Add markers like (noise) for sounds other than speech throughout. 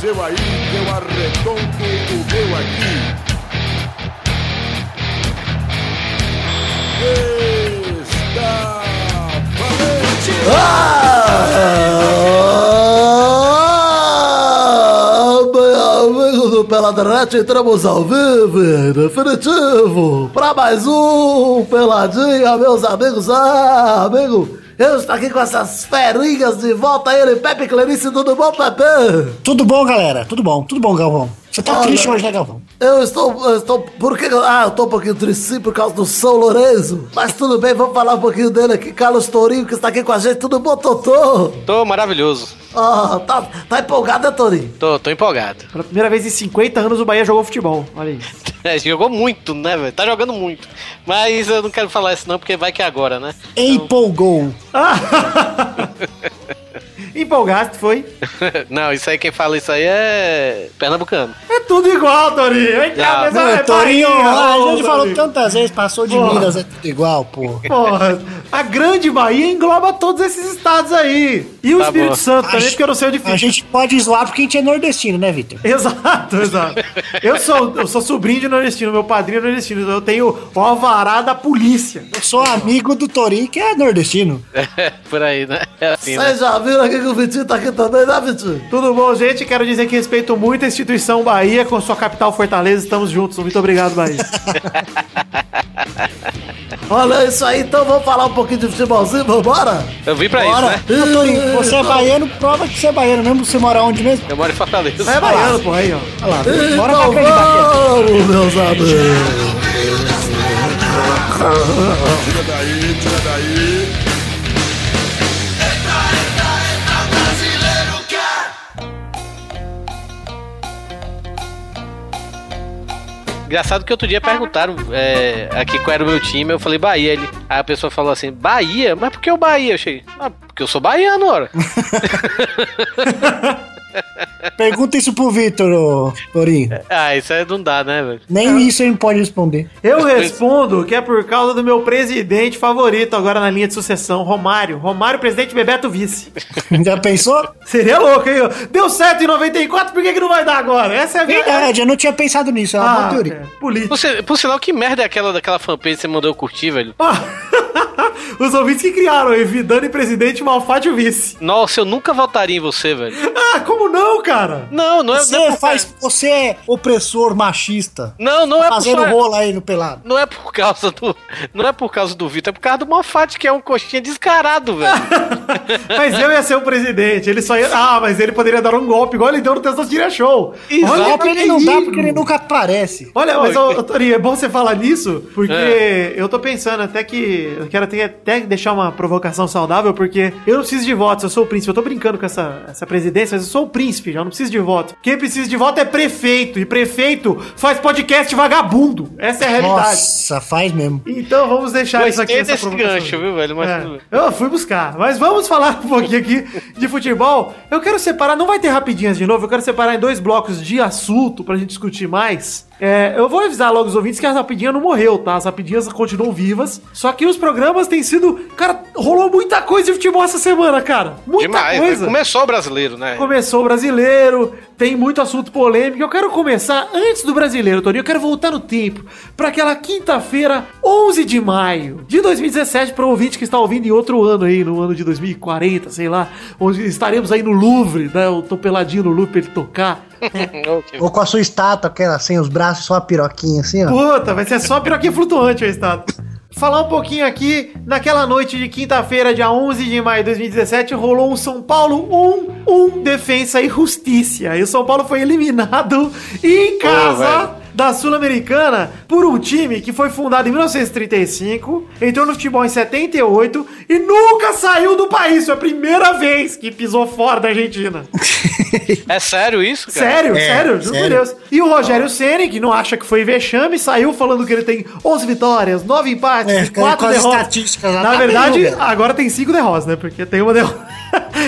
seu aí, eu arredondo o meu aqui. Está valente! Ah, meu amigo do Peladrete, entramos ao vivo, em definitivo, para mais um Peladinha, meus amigos. Ah, amigo, eu estou aqui com essas ferinhas de volta, ele, Pepe Clarice, tudo bom, Pepe? Tudo bom, galera? Tudo bom, tudo bom, Galvão. Você tá Olha. triste hoje, né, Galvão? Eu estou, eu estou, por que, ah, eu tô um pouquinho triste sim, por causa do São Lourenço, mas tudo bem, vamos falar um pouquinho dele aqui, Carlos Tourinho, que está aqui com a gente, tudo bom, Totô? Tô maravilhoso. Ah, tá, tá empolgado, né, Tourinho? Tô, tô empolgado. Pela primeira vez em 50 anos o Bahia jogou futebol. Olha isso. (laughs) É, jogou muito, né, velho? Tá jogando muito. Mas eu não quero falar isso não, porque vai que é agora, né? Empolgou. (laughs) Empolgaste, foi? (laughs) não, isso aí quem fala isso aí é pernambucano. É tudo igual, Torinho. Vem cá, Ah, mas Não, é Torinho, a gente falou Torinho. tantas vezes, passou de Porra. Minas, é tudo igual, pô. Porra, a grande Bahia engloba todos esses estados aí. E o Tá Espírito bom. Santo também, A porque eu não sei onde A fica. gente pode zoar porque a gente é nordestino, né, Vitor? (laughs) Exato, exato. Eu sou, eu sou sobrinho de nordestino, meu padrinho é nordestino. então Eu tenho o alvará da polícia. Eu sou amigo do Torinho, que é nordestino. (laughs) É, por aí, né? É assim, né? Vocês já viram aqui que o Vitinho tá aqui também, né, Vitinho? Tudo bom, gente? Quero dizer que respeito muito a instituição Bahia com sua capital Fortaleza. Estamos juntos. Muito obrigado, Bahia. (laughs) Olha isso aí, então vamos falar um pouquinho de futebolzinho, vambora? Eu vim pra Bora. isso, né? Ô, Torinho, você é baiano, prova que você é baiano mesmo. Você mora onde mesmo? Eu moro em Fortaleza. É baiano, porra, aí, ó. Olha lá, Então Bahia. vamos, meus amigos. Tira daí, tira daí. Engraçado que outro dia perguntaram é, aqui qual era o meu time, eu falei Bahia. Ele, aí a pessoa falou assim, Bahia? Mas por que o Bahia? Eu cheguei, ah, porque eu sou baiano, ora. (laughs) Pergunta isso pro Vitor, ô, Torinho. ah, isso aí não dá, né, velho? Nem isso ele pode responder. Eu respondo que é por causa do meu presidente favorito agora na linha de sucessão, Romário. Romário, presidente, Bebeto, vice. (laughs) Já pensou? Seria louco, hein? Deu certo em 94, por que, que não vai dar agora? Essa é a verdade. Verdade, eu não tinha pensado nisso, é uma boa Ah, teoria. cara, político. Por, por sinal, que merda é aquela daquela fanpage que você mandou eu curtir, velho? Ah, (laughs) (laughs) Os ouvintes que criaram, Evidane presidente, Malfatti o vice. Nossa, eu nunca votaria em você, velho. Ah, como não, cara? Não, não é, Você não é por faz. Você é opressor machista. Não, não é por Fazendo só- rolo aí no pelado. Não é por causa do. Não é por causa do Vitor, é por causa do Malfatti, que é um coxinha descarado, velho. (laughs) Mas eu ia ser o presidente, ele só ia... Ah, mas ele poderia dar um golpe, igual ele deu no Testosterone Show. Exato. Olha Golpe que ele não dá isso. porque ele nunca aparece. Olha, mas, ô, Torinho, é bom você falar nisso, porque É. eu tô pensando até que. Eu quero até, até deixar uma provocação saudável, porque eu não preciso de votos, eu sou o príncipe. Eu tô brincando com essa, essa presidência, mas eu sou o príncipe, já não preciso de voto. Quem precisa de voto é prefeito, e prefeito faz podcast vagabundo. Essa é a realidade. Nossa, faz mesmo. Então vamos deixar isso aqui. Gostei essa desse gancho, viu, velho? Mas É, eu fui buscar, mas vamos falar um pouquinho aqui de futebol. Eu quero separar, não vai ter rapidinhas de novo, eu quero separar em dois blocos de assunto pra gente discutir mais. É, eu vou avisar logo os ouvintes que a rapidinha não morreu, tá? As rapidinhas continuam vivas. Só que os programas têm sido. Cara, rolou muita coisa de futebol essa semana, cara. Muita Demais, né? coisa. Começou o brasileiro, né? Começou o brasileiro, tem muito assunto polêmico. Eu quero começar antes do brasileiro, Toninho. Eu quero voltar no tempo para aquela quinta-feira, 11 de maio de 2017, para o ouvinte que está ouvindo em outro ano aí, no ano de 2040, sei lá, onde estaremos aí no Louvre, né? Eu tô peladinho no Louvre pra ele tocar. (laughs) Ou com a sua estátua, aquela sem os braços, só a piroquinha assim, ó. Puta, vai ser só a piroquinha flutuante o estado. Falar um pouquinho aqui, naquela noite de quinta-feira, dia 11 de maio de 2017, rolou um São Paulo 1, 1, Defensa e Justiça. E o São Paulo foi eliminado em casa velho. da Sul-Americana por um time que foi fundado em 1935, entrou no futebol em 78 e nunca saiu do país. Foi a primeira vez que pisou fora da Argentina. (laughs) É sério isso, cara? Sério, É, sério, juro por. Deus. E o Rogério Ceni, que não acha que foi vexame, saiu falando que ele tem 11 vitórias, 9 empates, É, e 4 com as derrotas. Na tá verdade, agora tem 5 derrotas, né? Porque tem uma derrota.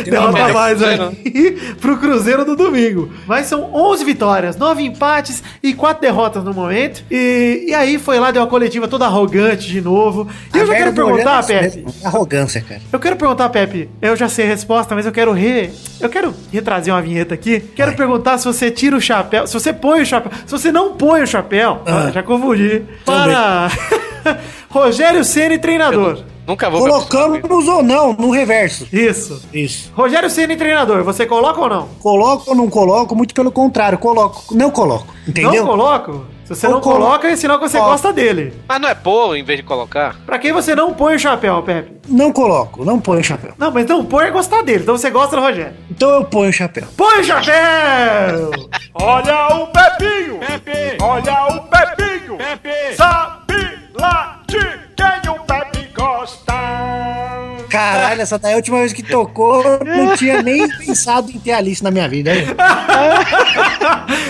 Derrota Cruzeiro. mais Cruzeiro. aí (laughs) pro Cruzeiro no domingo. Mas são 11 vitórias, 9 empates e 4 derrotas no momento. E, e aí foi lá, deu uma coletiva toda arrogante de novo. E eu já quero perguntar, Pepe. Arrogância, cara. Eu quero perguntar, Pepe, eu já sei a resposta, mas eu quero re... Eu quero retrazer uma vinheta aqui. Quero perguntar se você tira o chapéu, se você põe o chapéu, se você não põe o chapéu, Ah. já confundi, para (laughs) Rogério Ceni treinador. Nunca vou Colocamos ou não, no reverso. Isso. Isso. Rogério Ceni treinador, você coloca ou não? Coloco ou não coloco? Muito pelo contrário, coloco. Não coloco. Entendeu? Não coloco? Se você Ou não colo- coloca, é sinal que você gosta dele. Mas não é pôr em vez de colocar? Pra quem você não põe o chapéu, Pepe? Não coloco, não ponho o chapéu. Não, mas não põe é gostar dele. Então você gosta do Rogério. Então eu ponho o chapéu. Põe o chapéu! (laughs) Olha o Pepinho! Pepe! Olha o Pepinho! Pepe! Sabe lá de quem o Pepe gosta! Caralho, essa daí é a última vez que tocou, não tinha nem pensado em ter Alice na minha vida. Aí,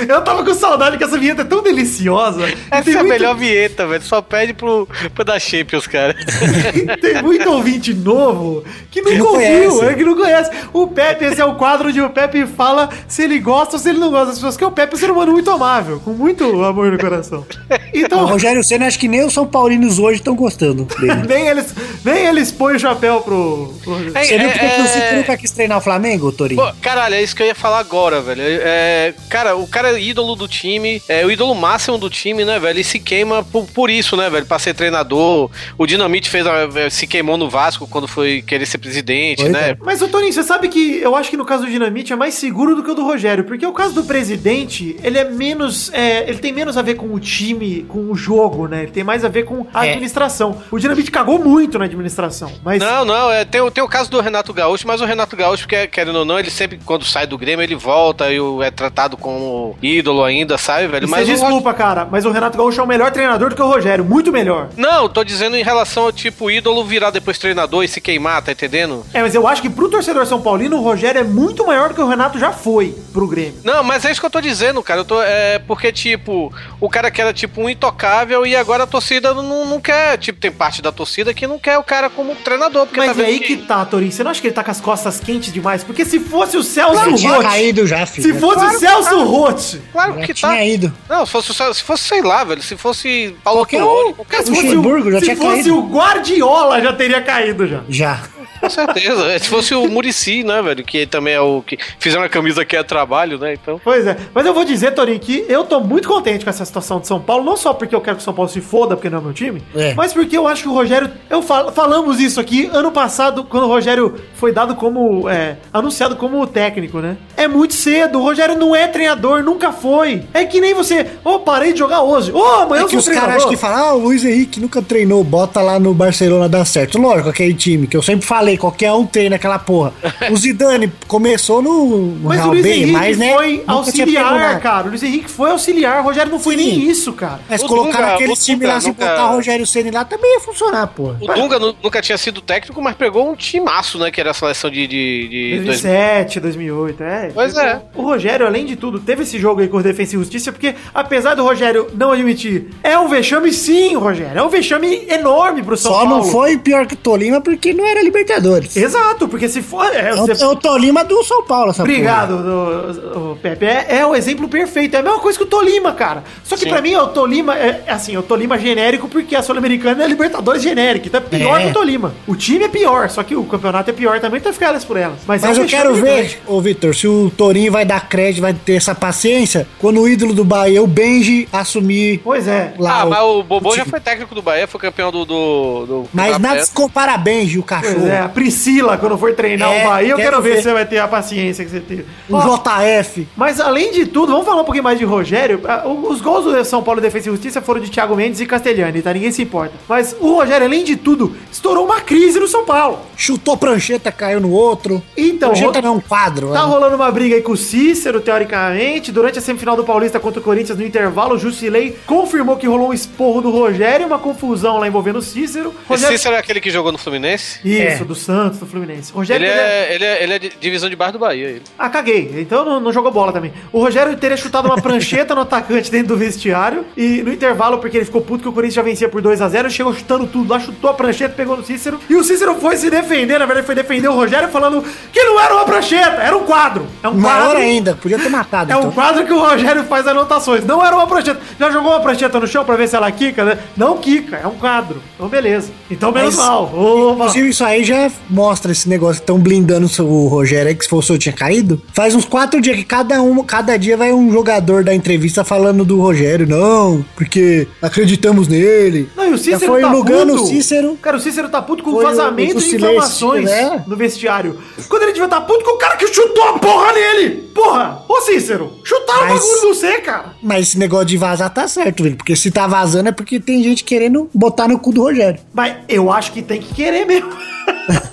Eu tava com saudade que essa vinheta é tão deliciosa. Essa é a muito- melhor vinheta, velho. Só pede pro, pro da Champions, cara. (laughs) Tem muito ouvinte novo que nunca Não ouviu, conhece. é que não conhece. O Pepe, esse é o quadro onde o Pepe fala se ele gosta ou se ele não gosta das pessoas, que o Pepe é um ser humano muito amável, com muito amor no coração. o Então, Rogério Senna, acho que nem os São Paulinos hoje estão gostando dele. (laughs) nem eles, nem eles põem o chapéu pro. Pro... É, Você viu porque é, que o City é- nunca quis treinar o Flamengo, Torinho? Pô, caralho, é isso que eu ia falar agora, velho. É, cara, o cara é ídolo do time, é o ídolo máximo do time, né, velho? E se queima por, por isso, né, velho? Pra ser treinador. O Dinamite fez a- se queimou no Vasco quando foi querer ser presidente, Pois né? é. Mas, ô Toninho, você sabe que eu acho que no caso do Dinamite é mais seguro do que o do Rogério, porque o caso do presidente, ele é menos. é, ele tem menos a ver com o time, com o jogo, né? Ele tem mais a ver com a É. administração. O Dinamite cagou muito na administração, mas. Não, não, é, tem, o- tem o caso do Renato Gaúcho, mas o Renato Gaúcho, que, querendo ou não, ele sempre, quando sai do Grêmio, ele volta e é tratado como ídolo ainda, sabe, velho? Mas desculpa, cara, mas o Renato Gaúcho é o melhor treinador do que o Rogério, muito melhor. Não, tô dizendo em relação ao tipo ídolo virar depois treinador e se queimar, tá entendendo? É, mas eu acho que pro torcedor São Paulino, o Rogério é muito maior do que o Renato já foi pro Grêmio. Não, mas é isso que eu tô dizendo, cara. Eu tô, é porque, tipo, o cara que era, tipo, um intocável e agora a torcida não, não quer. Tipo, tem parte da torcida que não quer o cara como treinador. Porque Mas tá é aí que tá, Torinho. Você não acha que ele tá com as costas quentes demais? Porque se fosse o Celso Já tinha Roth, caído já, filho. se fosse o Celso Roth, Claro Já que tinha tá. ido. Não, se fosse, se fosse, sei lá, velho. Se fosse Paulo Qualquer Tuori, qualquer se O fosse, Luxemburgo já o, se tinha fosse caído. o Guardiola, já teria caído já. Já. Com certeza. É, Se fosse o Murici, né, velho? Que também é o que fizeram a camisa que é trabalho, né? Então. Pois é. Mas eu vou dizer, Torinho, que eu tô muito contente com essa situação de São Paulo. Não só porque eu quero que o São Paulo se foda, porque não é meu time. É. Mas porque eu acho que o Rogério... Eu fal- falamos isso aqui ano passado, quando o Rogério foi dado como... é, anunciado como técnico, né? É muito cedo. O Rogério não é treinador, nunca foi. É que nem você... Ô, parei de jogar hoje. Ô, amanhã É eu que sou os caras que falam, ah, o Luiz Henrique nunca treinou, bota lá no Barcelona dá certo. Lógico, aquele time que eu sempre falei, qualquer um treina aquela porra. O Zidane começou no, no Mas o Real Luiz B, Henrique mas né, foi auxiliar, cara. O Luiz Henrique foi auxiliar. O Rogério não foi Sim. nem isso, cara. Mas O colocar Dunga- aquele o time lá, se nunca- botar o Rogério Ceni lá, também ia funcionar, porra. O Dunga nu- nunca tinha sido técnico, mas pegou um timaço, né? Que era a seleção de. de, de 2007, 2008, é. Pois é. O Rogério, além de tudo, teve esse jogo aí com o Defensa e Justiça, porque apesar do Rogério não admitir, é um vexame sim, Rogério. É um vexame enorme pro São Só Paulo. não foi pior que o Tolima porque não era Libertadores. Exato, porque se for. É, É o, você- é o Tolima do São Paulo, essa Obrigado, do- o Pepe. É, é o exemplo perfeito. É a mesma coisa que o Tolima, cara. Só que Sim. pra mim, o Tolima é é assim, o Tolima genérico, porque a Sul-Americana é Libertadores genérica. Então é pior É. que o Tolima. O time é pior, só que o campeonato é pior também, então fica elas por elas. Mas, é Mas um eu quero ver, ô Vitor, se o Torinho vai dar crédito, vai ter essa paciência, quando o ídolo do Bahia, o Benji, assumir Pois é. lá Ah, mas o Bobô já time. foi técnico do Bahia, foi campeão do. do, do Mas nada se compara a Benji, o cachorro. Pois é, a Priscila, quando for treinar É, o Bahia, eu quero, quero ver, ver. se você vai ter a paciência que você teve. O Ó, JF. mas além de tudo, vamos falar um pouquinho mais de Rogério. Ah, o- Os gols do São Paulo Defesa e Justiça foram de Thiago Mendes e Castelhani, tá? Ninguém se importa. Mas o Rogério, além de tudo, estourou uma crise no São Paulo. Chutou prancheta, caiu no outro. Então, prancheta ro- não é um quadro. Tá né? rolando uma briga aí com o Cícero, teoricamente. Durante a semifinal do Paulista contra o Corinthians, no intervalo, o Jusilei confirmou que rolou um esporro do Rogério, uma confusão lá envolvendo o Cícero. Esse Rogério... Cícero é aquele que jogou no Fluminense? Isso, É. do Santos, do Fluminense. O Rogério Ele é, ele, é, ele é de divisão de baixo do Bahia. Ele. Ah, caguei. Então não, não jogou bola também. O Rogério teria chutado uma prancheta (laughs) no atacante dentro do vestiário e no intervalo, porque ele ficou puto que o Corinthians já vencia por 2 a 0 ele chegou chutando tudo lá, chutou a prancheta, pegou no Cícero. E o Cícero foi se defender, na verdade foi defender o Rogério falando que não era uma prancheta, era um quadro. É um Maior quadro. ainda, podia ter matado. É um então. quadro que o Rogério faz anotações. Não era uma prancheta. Já jogou uma prancheta no chão pra ver se ela quica, né? Não quica, é um quadro. Então beleza. Então menos Mas- mal. Inclusive, isso aí já mostra esse negócio que estão blindando o Rogério aí, que se fosse eu tinha caído. Faz uns quatro dias que cada, um, cada dia vai um jogador da entrevista falando do Rogério. Não, porque acreditamos nele. Não, e o Cícero Já foi tá o Lugano, puto. o Cícero. Cara, o Cícero tá puto com o- vazamento o de informações né? no vestiário. Quando ele devia estar puto com o cara que chutou a porra nele. Porra! Ô Cícero, chutaram Mas- o bagulho no você, cara. Mas esse negócio de vazar tá certo, velho. Porque se tá vazando é porque tem gente querendo botar no cu do Rogério. Mas eu acho que tem que querer mesmo. (laughs)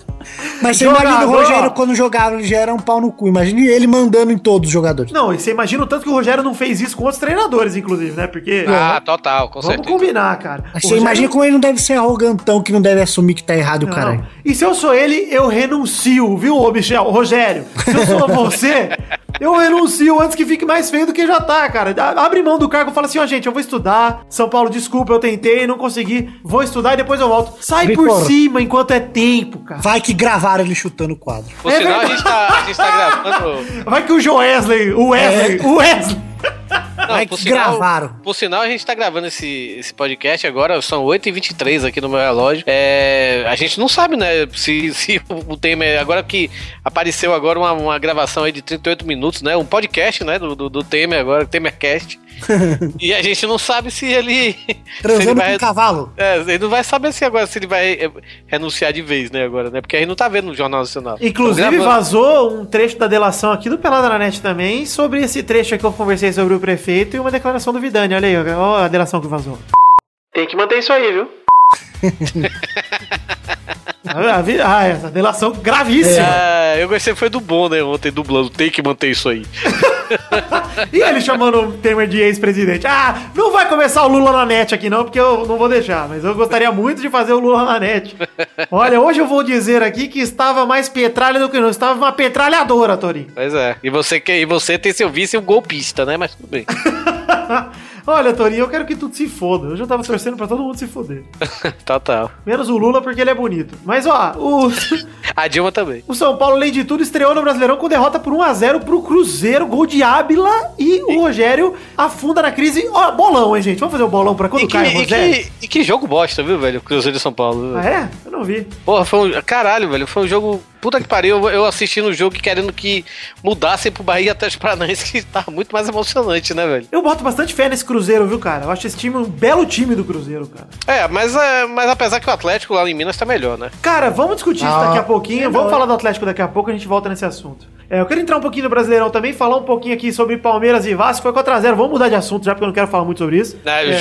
Mas você Jogador, imagina o Rogério quando jogava, ele já era um pau no cu. Imagine ele mandando em todos os jogadores. Não, e você imagina o tanto que o Rogério não fez isso com outros treinadores, inclusive, né? Porque. Ah, total, com Vamos certeza. combinar, cara. Mas O você Rogério- imagina como ele não deve ser arrogantão, que não deve assumir que tá errado, Não. caralho. E se eu sou ele, eu renuncio, viu, ô Michel? Ô, Rogério, se eu sou você, (laughs) eu renuncio antes que fique mais feio do que já tá, cara. Abre mão do cargo e fala assim, ó, gente, eu vou estudar. São Paulo, desculpa, eu tentei, não consegui. Vou estudar e depois eu volto. Sai por cima enquanto é tempo, cara. Vai que gravaram ele chutando o quadro. Por É sinal, a gente, tá, a gente tá gravando. Vai que o Joesley, o Wesley, É. o Wesley. Não, Vai por que sinal, gravaram. Por sinal, a gente tá gravando esse, esse podcast agora, são 8h23 aqui no meu relógio. É, a gente não sabe, né, se, se o Temer. Agora que apareceu agora uma, uma gravação aí de 38 minutos, né? Um podcast, né? Do, do, do Temer agora, Temercast. (laughs) e a gente não sabe se ele. (laughs) se ele Transando vai- com um cavalo. É, ele não vai saber se agora se ele vai é, renunciar de vez, né, agora, né? Porque a gente não tá vendo no Jornal Nacional. Inclusive, vazou um trecho da delação aqui do Pelada na Net também, sobre esse trecho aqui que eu conversei sobre o prefeito e uma declaração do Vidani. Olha aí, ó, a delação que vazou. Tem que manter isso aí, viu? (laughs) Ah, essa delação gravíssima. Ah, eu gostei foi do bom, né? Ontem dublando. Tem que manter isso aí. (laughs) E ele chamando o Temer de ex-presidente. Ah, não vai começar o Lula na net aqui não, porque eu não vou deixar. Mas eu gostaria muito de fazer o Lula na net. (laughs) Olha, hoje eu vou dizer aqui que estava mais petralha do que não. Estava uma petralhadora, Torinho. Pois é. E você, e você tem seu vice um golpista, né? Mas tudo bem. (laughs) Olha, Torinho, eu quero que tudo se foda. Eu já tava torcendo pra todo mundo se foder. (laughs) Total. Menos o Lula porque ele é bonito. Mas ó, o, (laughs) A Dilma também. o São Paulo, além de tudo, estreou no Brasileirão com derrota por 1x0 pro Cruzeiro, gol de Ábila e o Rogério afunda na crise. Ó, bolão, hein, gente? Vamos fazer o bolão pra quando E que, cai o e, Rogério? que, e que jogo bosta, viu, velho? Cruzeiro de São Paulo. Ah, é? Eu não vi. Porra, foi um. Caralho, velho. Foi um jogo. Puta que pariu. Eu, eu assisti no jogo querendo que mudassem pro Bahia até os Paranaense, que tava muito mais emocionante, né, velho? Eu boto bastante fé nesse Cruzeiro, viu, cara? Eu acho esse time um belo time do Cruzeiro, cara. É, mas, é, mas apesar que o Atlético lá em Minas tá melhor, né? Cara, vamos discutir isso Ah, daqui a pouquinho. é Vamos falar do Atlético daqui a pouco, a gente volta nesse assunto. É, eu quero entrar um pouquinho no Brasileirão também, falar um pouquinho aqui sobre Palmeiras e Vasco. Foi 4x0. Vamos mudar de assunto já, porque eu não quero falar muito sobre isso. Né, É. O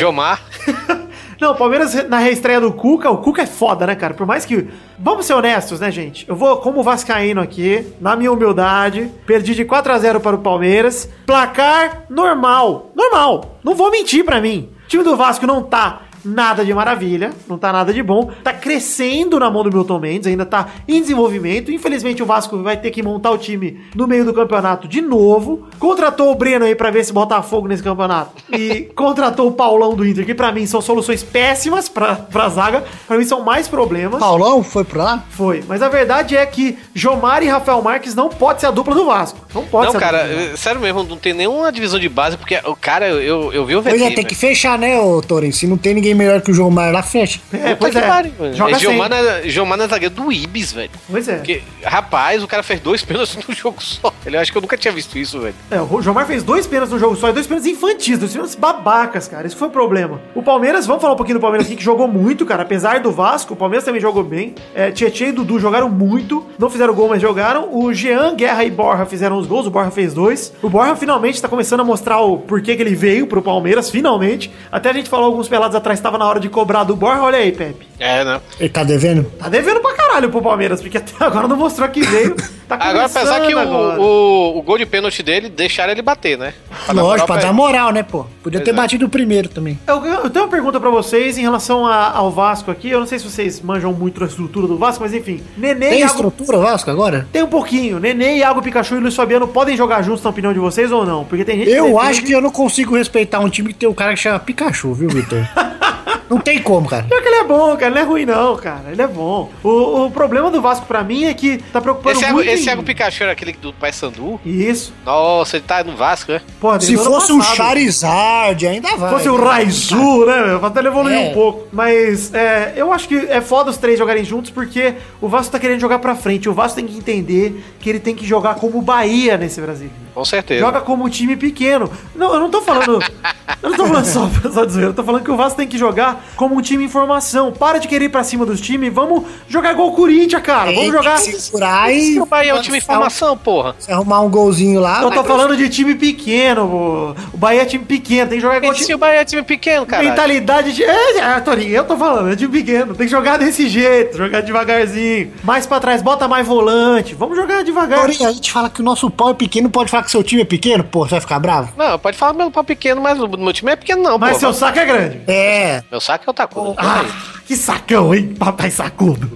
(laughs) Não, Palmeiras na reestreia do Cuca, o Cuca é foda, né, cara? Por mais que. Vamos ser honestos, né, gente? Eu vou, como Vascaíno aqui, na minha humildade, perdi de 4 a 0 para o Palmeiras. Placar normal. Normal. Não vou mentir pra mim. O time do Vasco não tá nada de maravilha, não tá nada de bom. Tá crescendo na mão do Milton Mendes, ainda tá em desenvolvimento. Infelizmente o Vasco vai ter que montar o time no meio do campeonato de novo. Contratou o Breno aí pra ver se botar fogo nesse campeonato. E (laughs) contratou o Paulão do Inter, que pra mim são soluções péssimas pra, pra zaga. Pra mim são mais problemas. Paulão foi pra lá? Foi. Mas a verdade é que Jomar e Rafael Marques não pode ser a dupla do Vasco. Não pode Não, ser a cara, sério mesmo, não tem nenhuma divisão de base, porque o cara, eu, eu vi o Pois é, VT, tem que fechar, né, ô Torin? Se não tem ninguém melhor que o João Mar lá, fecha. É, Puta pois que é. velho. Joga É, Gilmar, é, Gilmar é zagueiro do Ibis, velho. Pois é. Porque, rapaz, o cara fez dois pênaltis num jogo só. Ele eu acho que eu nunca tinha visto isso, velho. É, o Jomar fez dois pênaltis no jogo só, e dois pênaltis infantis, dois pênaltis babacas, cara. Isso foi o problema. O Palmeiras, vamos falar um pouquinho do Palmeiras aqui, que jogou muito, cara. Apesar do Vasco, o Palmeiras também jogou bem. É, Tietchan e Dudu jogaram muito. Não fizeram gol, mas jogaram. O Jean, Guerra e Borja fizeram os gols. O Borja fez dois. O Borja finalmente tá começando a mostrar o porquê que ele veio pro Palmeiras, finalmente. Até a gente falou alguns pelados atrás, tava na hora de cobrar do Borja. Olha aí, Pepe. É, né? Ele tá devendo? Tá devendo pra caralho pro Palmeiras, porque até agora não mostrou que veio. Tá (laughs) Agora, apesar que o, agora. o, o gol de pênalti dele deixaram ele bater, né? pra Lógico, pra pra dar moral, né, pô? Podia ter é. batido o primeiro também. Eu, eu tenho uma pergunta pra vocês em relação a- ao Vasco aqui. Eu não sei se vocês manjam muito a estrutura do Vasco, mas enfim. Nenê Tem e Iago... estrutura o Vasco agora? Tem um pouquinho. Nenê, Iago Pikachu e Luiz Fabiano podem jogar juntos, na opinião de vocês, ou não? Porque tem gente Eu defende- acho que eu não consigo respeitar um time que tem um cara que chama Pikachu, viu, Vitor? (laughs) não tem como, cara. Pior que ele é bom, cara. Ele não é ruim, não, cara. Ele é bom. O, o problema do Vasco pra mim é que tá preocupando Esse, Iago, muito. esse em- Iago Pikachu era aquele do Paysandu? Isso. Nossa, ele tá no Vasco, né? Pô, Se o fosse um. Charizard, ainda vai. Se fosse o Raizu, né, meu? Até ele evoluir É. um pouco. Mas é, eu acho que é foda os três jogarem juntos porque o Vasco tá querendo jogar pra frente. O Vasco tem que entender que ele tem que jogar como o Bahia nesse Brasil. Com certeza. Joga como um time pequeno. Não, eu não tô falando. (laughs) eu não tô falando só, só de zoeira. Eu tô falando que o Vasco tem que jogar como um time em formação. Para de querer ir pra cima dos times. Vamos jogar igual o Corinthians, cara. Vamos jogar. Se segurar e... O Bahia é um time em formação, porra. Se arrumar um golzinho lá... Eu tô falando de time pequeno, pô. O Bahia é time pequeno, tem que jogar igual Esse time. o Bahia é time pequeno, cara. Mentalidade de. É, é, Torinho, eu tô falando, é time pequeno. Tem que jogar desse jeito, jogar devagarzinho. Mais pra trás, bota mais volante. Vamos jogar devagar. Torinho, a gente fala que o nosso pau é pequeno, pode falar que seu time é pequeno? Pô, você vai ficar bravo? Não, pode falar meu pau pequeno, mas o meu time é pequeno, não, Mas pô. seu saco é grande. É. Meu saco é outra coisa. Ah, que sacão, hein? Papai sacudo.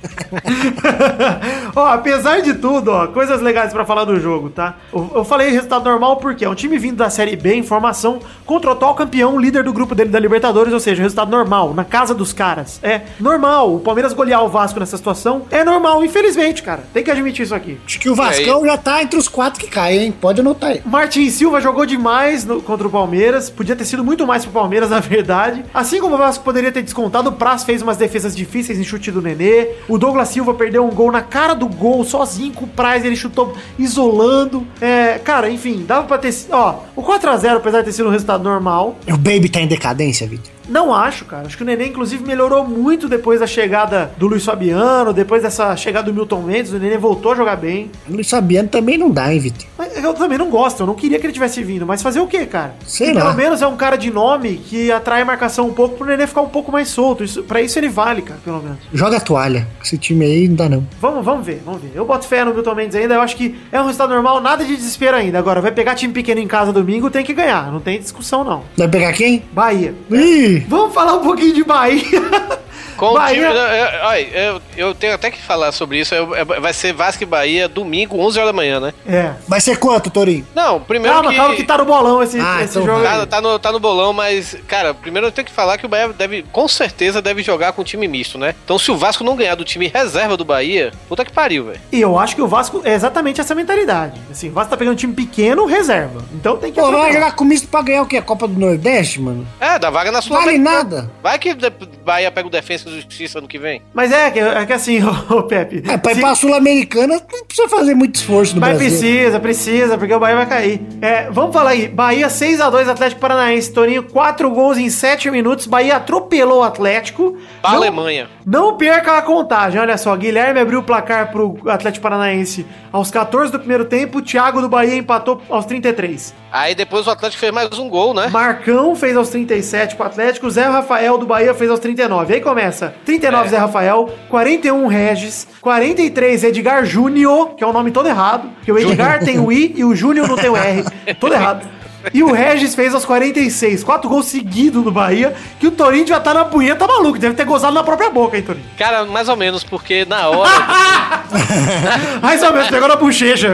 (laughs) ó, apesar de tudo, ó, coisas legais pra falar do jogo, tá? Eu, eu falei resultado normal porque é um time vindo da Série B em formação contra o atual campeão, líder do grupo dele da Libertadores, ou seja, resultado normal, na casa dos caras. É normal. O Palmeiras golear o Vasco nessa situação é normal, infelizmente, cara. Tem que admitir isso aqui. Acho que o Vascão já tá entre os quatro que caem, hein? Pode anotar aí. Martin Silva jogou demais no- contra o Palmeiras. Podia ter sido muito mais pro Palmeiras, (laughs) na verdade. Assim como o Vasco poderia ter descontado, o Praz fez umas defesas difíceis em chute do Nenê. O Douglas Silva perdeu um gol na cara do gol, sozinho com o Praz. Ele chutou isolando. É, cara, enfim, dava pra ter. Ó, o 4x0, apesar de ter sido um resultado normal, O Baby tá em decadência, Vitor. Não acho, cara. Acho que o Nenê, inclusive, melhorou muito depois da chegada do Luiz Fabiano, depois dessa chegada do Milton Mendes. O Nenê voltou a jogar bem. O Luiz Fabiano também não dá, hein, Vitor? Eu também não gosto, eu não queria que ele tivesse vindo, mas fazer o quê, cara? Sei E lá. Pelo menos é um cara de nome que atrai a marcação um pouco pro Nenê ficar um pouco mais solto. Isso, pra isso ele vale, cara, pelo menos. Joga a toalha. Esse time aí não dá, não. Vamos, vamos ver, vamos ver. Eu boto fé no Milton Mendes ainda, eu acho que é um resultado normal, nada de desespero ainda. Agora, vai pegar time pequeno em casa domingo, tem que ganhar, não tem discussão não. Vai pegar quem? Bahia. Ih! Vamos falar um pouquinho de Bahia. (laughs) Com o Bahia- time. eu- eu- Olha, eu, eu tenho até que falar sobre isso. eu- é- vai ser Vasco e Bahia domingo, 11 horas da manhã, né? É. Vai ser quanto, Torinho? Não, primeiro Calma, que. calma que tá no bolão esse, Ah, esse então jogo. Tá, aí. tá no, tá no bolão, mas, cara, primeiro eu tenho que falar que o Bahia deve, com certeza, deve jogar com time misto, né? Então, se o Vasco não ganhar do time reserva do Bahia, puta que pariu, velho. E eu acho que o Vasco é exatamente essa mentalidade. Assim, o Vasco tá pegando um time pequeno, reserva. Então tem que Pô, vai jogar com misto pra ganhar o quê? A Copa do Nordeste, mano? É, dá vaga na sua Vale nada. Vai que de- Bahia pega o Defensa e Justiça ano que vem. Mas é que, é que assim, (laughs) ô Pepe. É, pra ir se- pra Sul-Americana não precisa fazer muito esforço no Mas Brasil. precisa, precisa, porque o Bahia vai cair. É, vamos falar aí. Bahia 6x2 Atlético Paranaense. Toninho, 4 gols em 7 minutos. Bahia atropelou o Atlético. Pra Não- Alemanha. Não perca a contagem, olha só. Guilherme abriu o placar pro Atlético Paranaense aos 14 do primeiro tempo. Thiago do Bahia empatou aos 33. Aí depois o Atlético fez mais um gol, né? Marcão fez aos 37 pro Atlético. Zé Rafael do Bahia fez aos 39. Aí começa: 39 É. Zé Rafael, 41 Regis, 43 Edgar Júnior, que é o nome todo errado. Porque o Edgar tem o I e o Júnior não tem o R. Todo errado. E o Regis fez aos 46. Quatro gols seguidos do Bahia. Que o Torinho já tá na punheta maluco. Deve ter gozado na própria boca, hein, Torinho? Cara, mais ou menos, porque na hora. (laughs) Mais ou menos, pegou na bochecha.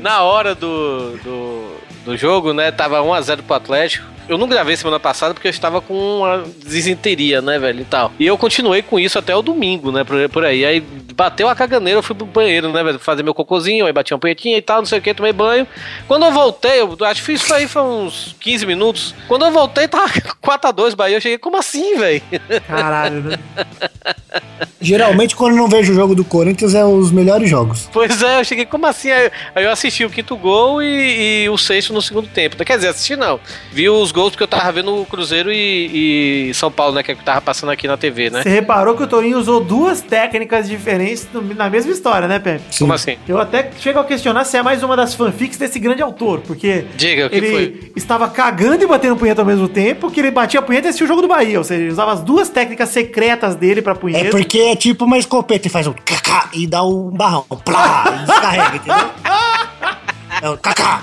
na hora do, do, do jogo, né? Tava 1x0 pro Atlético. Eu não gravei semana passada porque eu estava com uma desinteria, né, velho, e tal. E eu continuei com isso até o domingo, né, por, por aí. Aí bateu a caganeira, eu fui pro banheiro, né, velho, fazer meu cocôzinho, aí bati uma punhetinha e tal, não sei o que, tomei banho. Quando eu voltei, eu acho que isso aí foi uns 15 minutos. Quando eu voltei, tava (laughs) 4x2 Bahia. Eu cheguei, como assim, velho? Caralho, (laughs) né? Geralmente, quando eu não vejo o jogo do Corinthians, é os melhores jogos. Pois é, eu cheguei, como assim? Aí, aí eu assisti o quinto gol e, e o sexto no segundo tempo. Quer dizer, assisti não. Vi os gols porque eu tava vendo o Cruzeiro e, e São Paulo, né? Que tava passando aqui na TV, né? Você reparou que o Torinho usou duas técnicas diferentes no- na mesma história, né, Pepe? Como assim? Eu até chego a questionar se é mais uma das fanfics desse grande autor, porque Diga, o que ele foi? estava cagando e batendo punheta ao mesmo tempo, que ele batia a punheta e assistia o jogo do Bahia, ou seja, ele usava as duas técnicas secretas dele pra punheta. É porque é tipo uma escopeta e faz um cacá e dá um barrão. Plá, e descarrega, entendeu? (laughs) É o Kaká.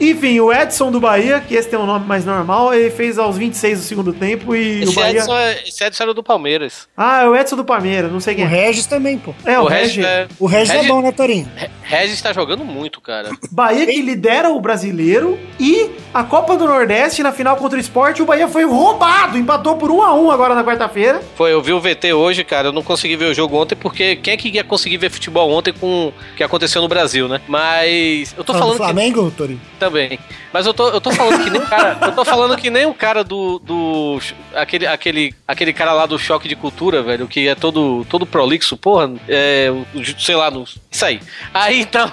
Enfim, o Edson do Bahia, que esse tem um nome mais normal, ele fez aos 26 do segundo tempo e o Esse Bahia. Edson, é, esse Edson era do Palmeiras. Ah, é o Edson do Palmeiras, não sei O quem é. Regis também, pô. É, o, o Regis. Regis é, O Regis é Regis- bom, né, Torinho? Re- Regis tá jogando muito, cara. Bahia que lidera o brasileiro e a Copa do Nordeste na final contra o Sport, o Bahia foi roubado, empatou por 1 a 1 agora na quarta-feira. Foi, eu vi o VT hoje, cara. Eu não consegui ver o jogo ontem porque quem é que ia conseguir ver futebol ontem com o que aconteceu no Brasil, né? Mas eu tô Falando do falando que Flamengo, Torinho? também. Mas eu tô, eu tô falando que nem o cara, eu tô falando que nem o cara do do aquele aquele aquele cara lá do choque de cultura, velho, que é todo todo prolixo, porra, é, sei lá, no, isso aí. Aí então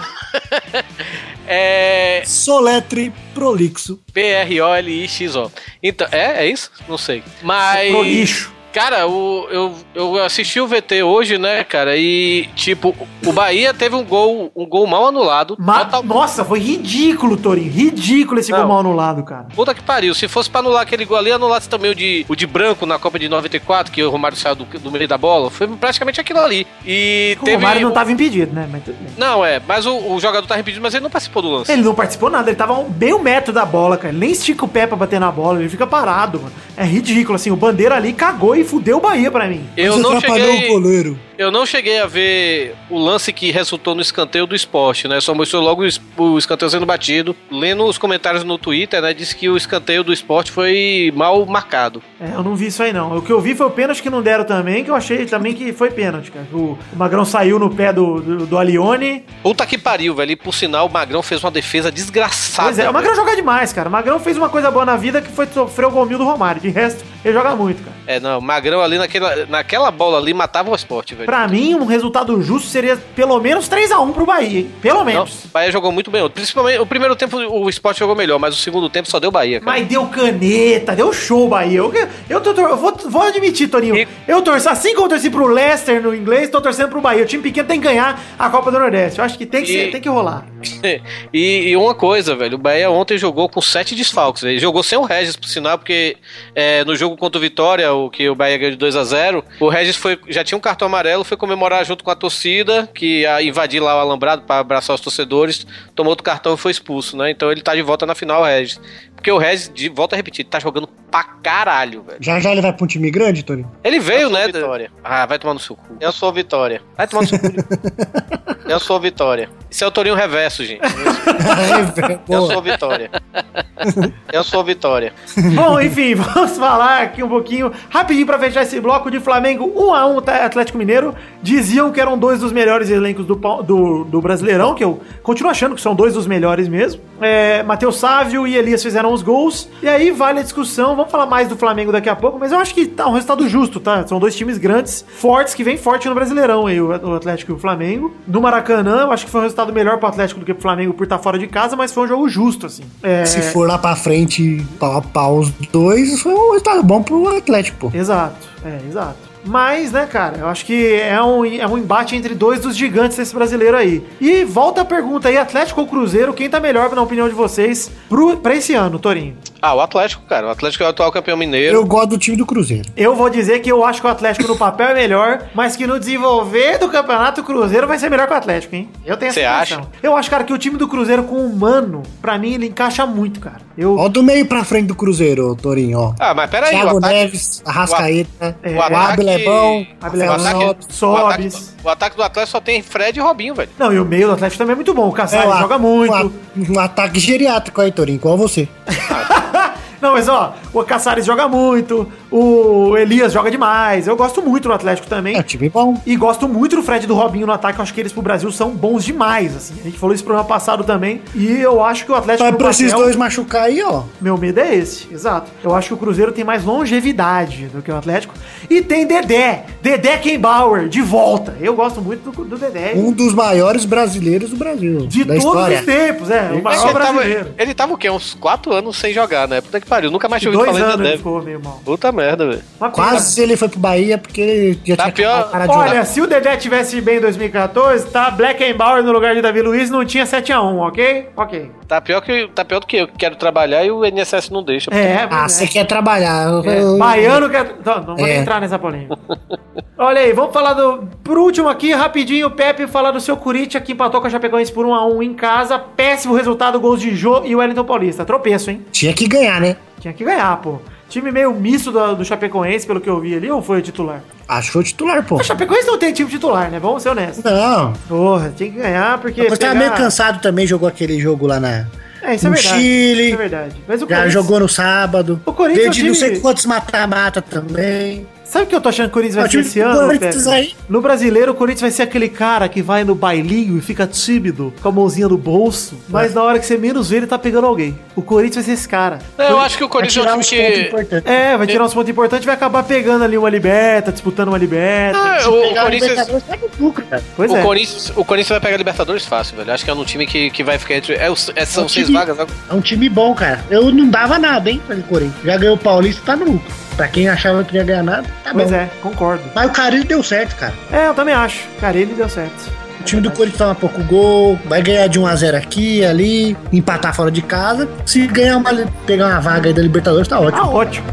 (laughs) é Soletre prolixo. P-R-O-L-I-X-O. Então, é, é isso? Não sei. Mas. Pro lixo. Cara, o, eu, eu assisti o VT hoje, né, cara? E, tipo, o Bahia teve um gol, um gol mal anulado. Ma- Total- Nossa, foi ridículo, Torinho. Ridículo esse Não. gol mal anulado, cara. Puta que pariu. Se fosse pra anular aquele gol ali, anulasse também o de, o de branco na Copa de 94, que o Romário saiu do, do meio da bola. Foi praticamente aquilo ali. E O teve. Romário não tava impedido, né? Mas tudo bem. Não, é, mas o, o jogador tava impedido, mas ele não participou do lance. Ele não participou nada, ele tava um- bem o metro da bola, cara. Ele nem estica o pé pra bater na bola, ele fica parado, mano. É ridículo, assim. O Bandeira ali cagou e fudeu o Bahia pra mim. Eu Você não atrapalhou cheguei. o goleiro. Eu não cheguei a ver o lance que resultou no escanteio do esporte, né? Só mostrou logo o es- o escanteio sendo batido. Lendo os comentários no Twitter, né? Disse que o escanteio do esporte foi mal marcado. É, eu não vi isso aí, não. O que eu vi foi o pênalti que não deram também, que eu achei também que foi pênalti, cara. O, Magrão saiu no pé do, do, do Alione. Puta que pariu, velho. E por sinal, o Magrão fez uma defesa desgraçada. Pois é, o Magrão joga demais, cara. O Magrão fez uma coisa boa na vida que foi sofrer o gol mil do Romário. De resto, ele joga muito, cara. É, não, o Magrão ali naquela, naquela bola ali matava o esporte, velho. Pra mim, um resultado justo seria pelo menos 3x1 pro Bahia, hein? Pelo Não, menos. o Bahia jogou muito bem. Principalmente o primeiro tempo o esporte jogou melhor, mas o segundo tempo só deu Bahia, cara. Mas deu caneta, deu show, Bahia. Eu, eu, tô, eu vou, vou admitir, Toninho. E- Eu torço, assim como eu torci pro Leicester no inglês, tô torcendo pro Bahia. O time pequeno tem que ganhar a Copa do Nordeste. Eu acho que tem que, E- ser- tem que rolar. (laughs) e, e uma coisa, velho, o Bahia ontem jogou com sete desfalques. Ele jogou sem o Regis, por sinal, porque é, no jogo contra o Vitória, o que o Bahia ganhou de 2 a 0 o Regis foi, já tinha um cartão amarelo, foi comemorar junto com a torcida, que ia invadir lá o alambrado para abraçar os torcedores, tomou outro cartão e foi expulso, né? Então ele tá de volta na final, Regis. Porque o Regis, de volta a repetir, tá jogando pra caralho, velho. Já já ele vai pra um time grande, Torinho? Ele veio, né? Vitória. Ah, vai tomar no seu cu. Eu sou Vitória. Vai tomar no seu cu. (laughs) Eu sou Vitória. Isso é o Torinho Reverso, gente. (laughs) Eu sou Vitória. Eu sou Vitória. Bom, enfim, (laughs) vamos falar aqui um pouquinho, rapidinho pra fechar esse bloco de Flamengo 1x1 tá, Atlético Mineiro. Diziam que eram dois dos melhores elencos do, do, do Brasileirão, que eu continuo achando que são dois dos melhores mesmo. É, Matheus Sávio e Elias fizeram os gols. E aí vale a discussão. Vamos falar mais do Flamengo daqui a pouco, mas eu acho que tá um resultado justo, tá? São dois times grandes, fortes, que vem forte no Brasileirão aí, o Atlético e o Flamengo. No Maracanã, eu acho que foi um resultado melhor pro Atlético do que pro Flamengo por estar fora de casa, mas foi um jogo justo, assim. É, Se for lá pra frente, pau a pau os dois, foi um resultado bom pro Atlético, pô. Exato, é, exato. Mas, né, cara, eu acho que é um, é um embate entre dois dos gigantes desse brasileiro aí. E volta a pergunta aí, Atlético ou Cruzeiro, quem tá melhor, na opinião de vocês, pro, pra esse ano, Torinho? Ah, o Atlético, cara. O Atlético é o atual campeão mineiro. Eu gosto do time do Cruzeiro. Eu vou dizer que eu acho que o Atlético no papel é melhor, mas que no desenvolver do campeonato o Cruzeiro vai ser melhor que o Atlético, hein? Eu tenho essa Você acha? Eu acho, cara, que o time do Cruzeiro com o Mano, pra mim, ele encaixa muito, cara. Eu... Ó, do meio pra frente do Cruzeiro, Torinho, ó. Ah, mas peraí, Thiago o ataque, Neves, Arrascaeta, o Abel é é o ataque, bom, o, ataque, Sobes. o ataque do Atlético só tem Fred e Robinho, velho. Não, e o meio do Atlético também é muito bom. O Casares É, joga um muito. a- Um, ataque geriátrico aí, Torinho, igual você. (laughs) Não, mas ó, o Caçares joga muito, o Elias joga demais. Eu gosto muito do Atlético também. É, time bom. E gosto muito do Fred e do Robinho no ataque. Eu acho que eles pro Brasil são bons demais, assim. A gente falou isso no programa passado também. E eu acho que o Atlético Mas no pra esses dois machucar aí, ó. Meu medo é esse, exato. Eu acho que o Cruzeiro tem mais longevidade do que o Atlético. E tem Dedé, Dedé Kembauer, de volta. Eu gosto muito do, do Dedé. Um dos maiores brasileiros do Brasil. de da todos história. os tempos, é. O maior ele, tava, brasileiro. ele tava o quê? Uns 4 anos sem jogar, né? Puta que pariu. Nunca mais tinha ouvido Dois falar anos de ele Dedé. ficou meio mal. Puta merda, velho. Quase ele foi pro Bahia porque ele já Tá tinha pior- acabado de Olha, jogar. se o Dedé tivesse bem em 2014, tá? Black no lugar de Davi Luiz não tinha 7x1, ok? Ok. Tá pior, que, tá pior do que eu, que quero trabalhar e o INSS não deixa. É, Ah, é. você quer trabalhar. É, Baiano quer. Não, não vou nem É. entrar nessa polêmica. (laughs) Olha aí, vamos falar do. Por último aqui, rapidinho, o Pepe falar do seu Corinthians que empatou com a Chapecoense por 1x1 em casa. Péssimo resultado, gols de Jô e Wellington Paulista. Tropeço, hein? Tinha que ganhar, né? Tinha que ganhar, pô. Time meio misto do, do Chapecoense, pelo que eu vi ali, ou foi o titular? Acho que foi o titular, pô. A Chapecoense não tem time titular, né? Vamos ser honestos. Não. Porra, tinha que ganhar porque. Mas tava pegar- meio cansado também, jogou aquele jogo lá na. É, isso é no verdade. Chile. Isso é verdade. Mas o Já Corinthians- jogou no sábado. O Corinthians Veio é de não sei time- quantos mata-mata também. Sabe o que eu tô achando que o Corinthians vai ser esse ano, Corinthians Pepe? No brasileiro, o Corinthians vai ser aquele cara que vai no bailinho e fica tímido, com a mãozinha no bolso, mas na hora que você menos vê, ele tá pegando alguém. O Corinthians vai ser esse cara. É, eu acho que o Vai Corinthians é tirar um uns time que. É, vai tirar uns pontos importantes e vai acabar pegando ali uma liberta, disputando uma liberta. Ah, o, Corinthians. O cara. pois O, é. Corinthians, o Corinthians vai pegar a Libertadores fácil, velho. Acho que é um time que, que vai ficar entre. É, é- são É um seis time- vagas, né? É um time bom, cara. Eu não dava nada, hein, pelo Corinthians. Já ganhou o Paulista, tá no lucro. Pra quem achava que não ia ganhar nada, tá Pois bom. é, concordo. Mas o Carilho deu certo, cara. É, eu também acho. Ele deu certo. O time do Corinthians toma pouco gol, vai ganhar de 1x0 aqui, ali, empatar fora de casa. Se ganhar uma, pegar uma vaga aí da Libertadores, tá ótimo. Ah, ótimo.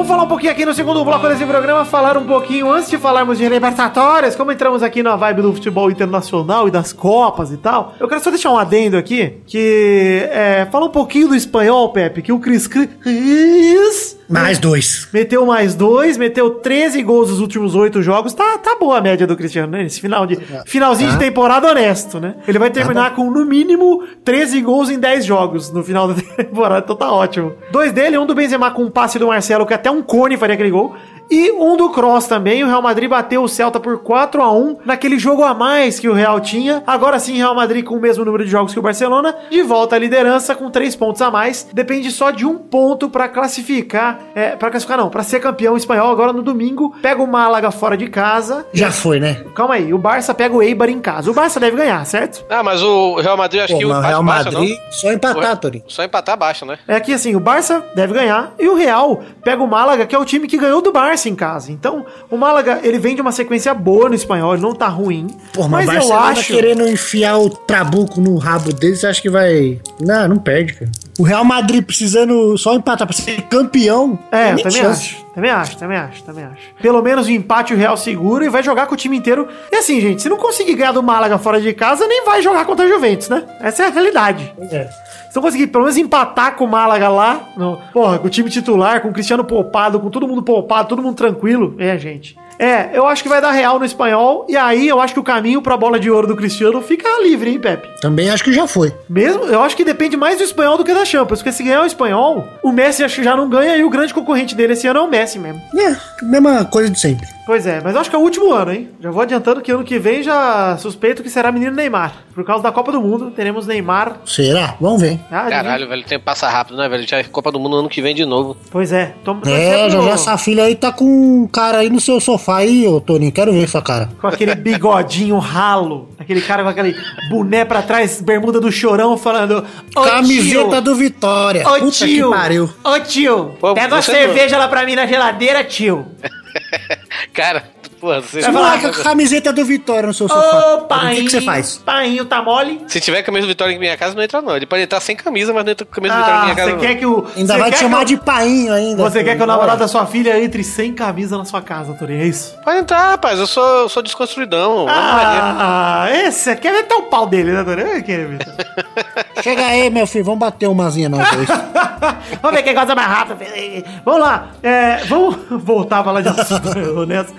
Vamos falar um pouquinho aqui no segundo bloco desse programa, falar um pouquinho, antes de falarmos de Libertadores, como entramos aqui na vibe do futebol internacional e das Copas e tal, eu quero só deixar um adendo aqui, que é, fala um pouquinho do espanhol, Pepe, que o Cris Cris Mais dois. Meteu mais dois, meteu 13 gols nos últimos oito jogos. Tá, tá boa a média do Cristiano, né? Esse final de, finalzinho de temporada honesto, né? Ele vai terminar com, no mínimo, 13 gols em 10 jogos no final da (laughs) temporada. Então tá ótimo. Dois dele, um do Benzema com um passe do Marcelo, que até um cone faria aquele gol. E um do Cross também. O Real Madrid bateu o Celta por 4 a 1 naquele jogo a mais que o Real tinha. Agora sim, Real Madrid com o mesmo número de jogos que o Barcelona. De volta à liderança com 3 pontos a mais. Depende só de um ponto pra classificar. É, para classificar não, pra ser campeão espanhol. Agora no domingo, pega o Málaga fora de casa. Já foi, né? Calma aí, o Barça pega o Eibar em casa. O Barça deve ganhar, certo? Ah, mas o Real Madrid acho Pô, que o baixa, Real baixa, Madrid só empatar, Torinho. Só empatar baixa, né? É que assim, o Barça deve ganhar e o Real pega o Málaga, que é o time que ganhou do Barça em casa. Então, o Málaga, ele vem de uma sequência boa no espanhol, ele não tá ruim. Pô, mas, mas eu acho. querendo enfiar o trabuco no rabo dele, você acha que vai. Não, não perde, cara. O Real Madrid precisando só empatar pra ser campeão. É, também chance. acho. Também acho, também acho, também acho. Pelo menos o empate o Real segura e vai jogar com o time inteiro. E assim, gente, se não conseguir ganhar do Málaga fora de casa, nem vai jogar contra a Juventus, né? Essa é a realidade. É. Se não conseguir pelo menos empatar com o Málaga lá, no, porra, com o time titular, com o Cristiano poupado, com todo mundo poupado, todo mundo tranquilo, é, gente. É, eu acho que vai dar real no espanhol, e aí eu acho que o caminho pra bola de ouro do Cristiano fica livre, hein, Pepe? Também acho que já foi. Mesmo, eu acho que depende mais do espanhol do que da Champions, porque se ganhar o espanhol, o Messi acho que já não ganha e o grande concorrente dele esse ano é o Messi mesmo. É, mesma coisa de sempre. Pois é, mas eu acho que é o último ano, hein? Já vou adiantando que ano que vem já suspeito que será menino Neymar. Por causa da Copa do Mundo, teremos Neymar. Será? Vamos ver. Ah, Caralho, velho, o tempo passa rápido, né, velho? Já é Copa do Mundo ano que vem de novo. Pois é. Tom, É, já já essa filha aí tá com um cara aí no seu sofá aí, ô Toninho. Quero ver sua cara. Com aquele bigodinho ralo. Aquele cara com aquele boné pra trás, bermuda do chorão, falando. "Ô, Camiseta tio, do Vitória. Ô Puta tio, que pariu. ô tio, Pô, pega uma cerveja lá pra mim na geladeira, tio. Cara, porra, você... Você moleque com a camiseta do Vitória no seu sofá. Ô, o painho. que, que você faz? Painho, tá mole? Se tiver camisa do Vitória em minha casa, não entra não. Ele pode entrar sem camisa, mas não entra com camisa do Vitória em Ah, minha casa você quer que o. Ainda você vai te quer chamar que de painho ainda. o- Você quer que o Olha. namorado da sua filha entre sem camisa na sua casa, Torinho? É isso? Pode entrar, rapaz. Eu sou, eu sou desconstruidão. Maria. Ah, esse quer meter o pau dele, né, Torinho? (laughs) Chega aí, meu filho. Vamos bater umazinha nós dois. (laughs) vamos ver quem gosta mais rápido. Vamos lá. É, vamos (laughs) voltar a falar de assunto honesto.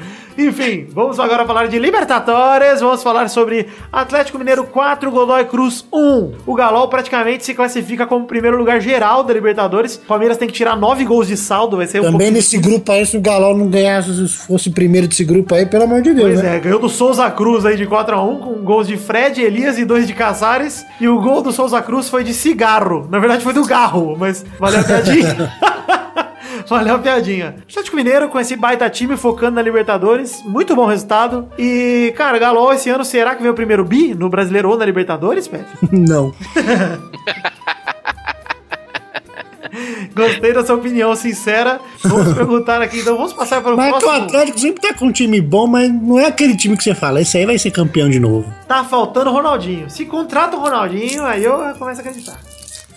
Enfim, vamos agora falar de Libertadores. Vamos falar sobre Atlético Mineiro 4, Godoy Cruz 1. O Galol praticamente se classifica como primeiro lugar geral da Libertadores. O Palmeiras tem que tirar 9 gols de saldo. Vai ser um Também pouquinho nesse grupo aí, se o Galol não ganhasse, se fosse primeiro desse grupo aí, pelo amor de Deus, Pois né? é, ganhou do Souza Cruz aí de 4x1, com gols de Fred, Elias e dois de Casares. E o gol do Souza Cruz foi de cigarro. Na verdade foi do garro, mas valeu a piadinha. (laughs) Valeu a piadinha. Atlético Mineiro com esse baita time focando na Libertadores. Muito bom resultado. E, cara, Galo esse ano será que vem o primeiro bi no Brasileiro ou na Libertadores, Pepe? (laughs) Não. (laughs) Gostei da sua opinião sincera. Vamos perguntar aqui, então vamos passar para o Mas que o próximo. Atlético sempre tá com um time bom, mas não é aquele time que você fala, esse aí vai ser campeão de novo. Tá faltando o Ronaldinho. Se contrata o Ronaldinho, aí eu começo a acreditar.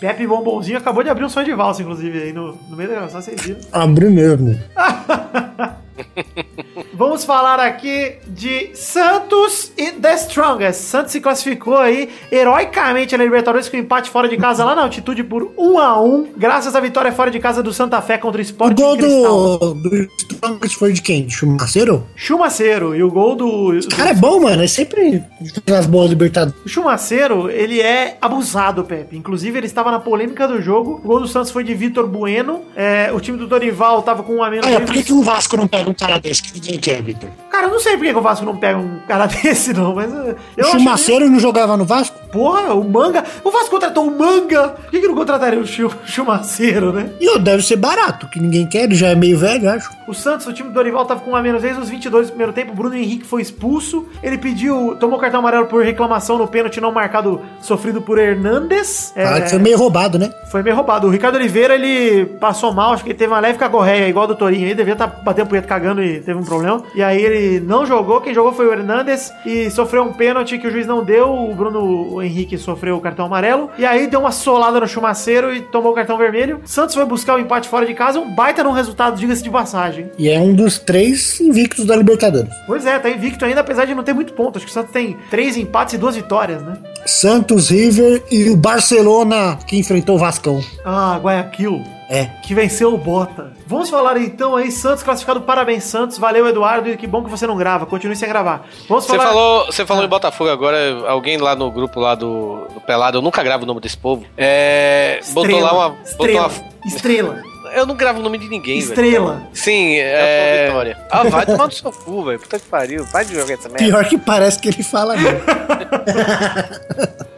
Pepe Bombonzinho acabou de abrir um sonho de valsa, inclusive, aí no, no meio da gravação, vocês viram. Abriu mesmo. (laughs) (laughs) Vamos falar aqui de Santos e The Strongest. Santos se classificou aí heroicamente na Libertadores com empate fora de casa lá na altitude por 1 a 1 graças à vitória fora de casa do Santa Fé contra o O Sport gol Cristal. do, do Strongest foi de quem? Chumaceiro? Chumaceiro e o gol do, O cara é bom, mano. É sempre nas boas Libertadores. O Chumaceiro, ele é abusado, Pepe. Inclusive, ele estava na polêmica do jogo. O gol do Santos foi de Vitor Bueno. É, o time do Dorival tava com um a menos. Olha, Ele- por que, que o Vasco não pega um cara desse que ninguém quer, Vitor? Cara, eu não sei por que que o Vasco não pega um cara (laughs) desse, não, mas. O Eu acho Chumaceiro não jogava no Vasco? Porra, o Manga. O Vasco contratou o Manga. Por que, que não contrataria o Chu- (laughs) Chumaceiro, né? E ô, deve ser barato, que ninguém quer, ele já é meio velho, acho. O Santos, o time do Dorival, tava com um a menos desde os 22 do primeiro tempo. O Bruno Henrique foi expulso. Ele pediu, tomou cartão amarelo por reclamação no pênalti não marcado, sofrido por Hernandes. É, Fala que foi meio roubado, né? Foi meio roubado. O Ricardo Oliveira, ele passou mal, acho que ele teve uma leve cagorreia, igual do Torinho. Ele devia estar batendo punheta cagando e teve um problema. E aí ele não jogou, quem jogou foi o Hernandes e sofreu um pênalti que o juiz não deu. O Bruno Henrique sofreu o cartão amarelo. E aí deu uma solada no chumaceiro e tomou o cartão vermelho. Santos foi buscar o empate fora de casa, um baita num resultado, diga-se de passagem. E é um dos três invictos da Libertadores. Pois é, tá invicto ainda, apesar de não ter muito ponto. Acho que o Santos tem três empates e duas vitórias, né? Santos, River e o Barcelona que enfrentou o Vascão. Ah, Guayaquil. É. que venceu o Bota. Vamos falar então aí, Santos classificado, parabéns Santos, valeu Eduardo, e que bom que você não grava, continue sem gravar. Vamos Você falar... falou, você falou em Botafogo agora, alguém lá no grupo lá do, do Pelado, eu nunca gravo o nome desse povo. É. Botou lá uma. Botou Estrela, uma estrela, eu não gravo o nome de ninguém, velho. estrela. Sim, Eu é. sou Vitória. Ah, vai tomar no seu cu, velho. Puta que pariu. Vai de jogar também. Pior que parece que ele fala mesmo. (laughs)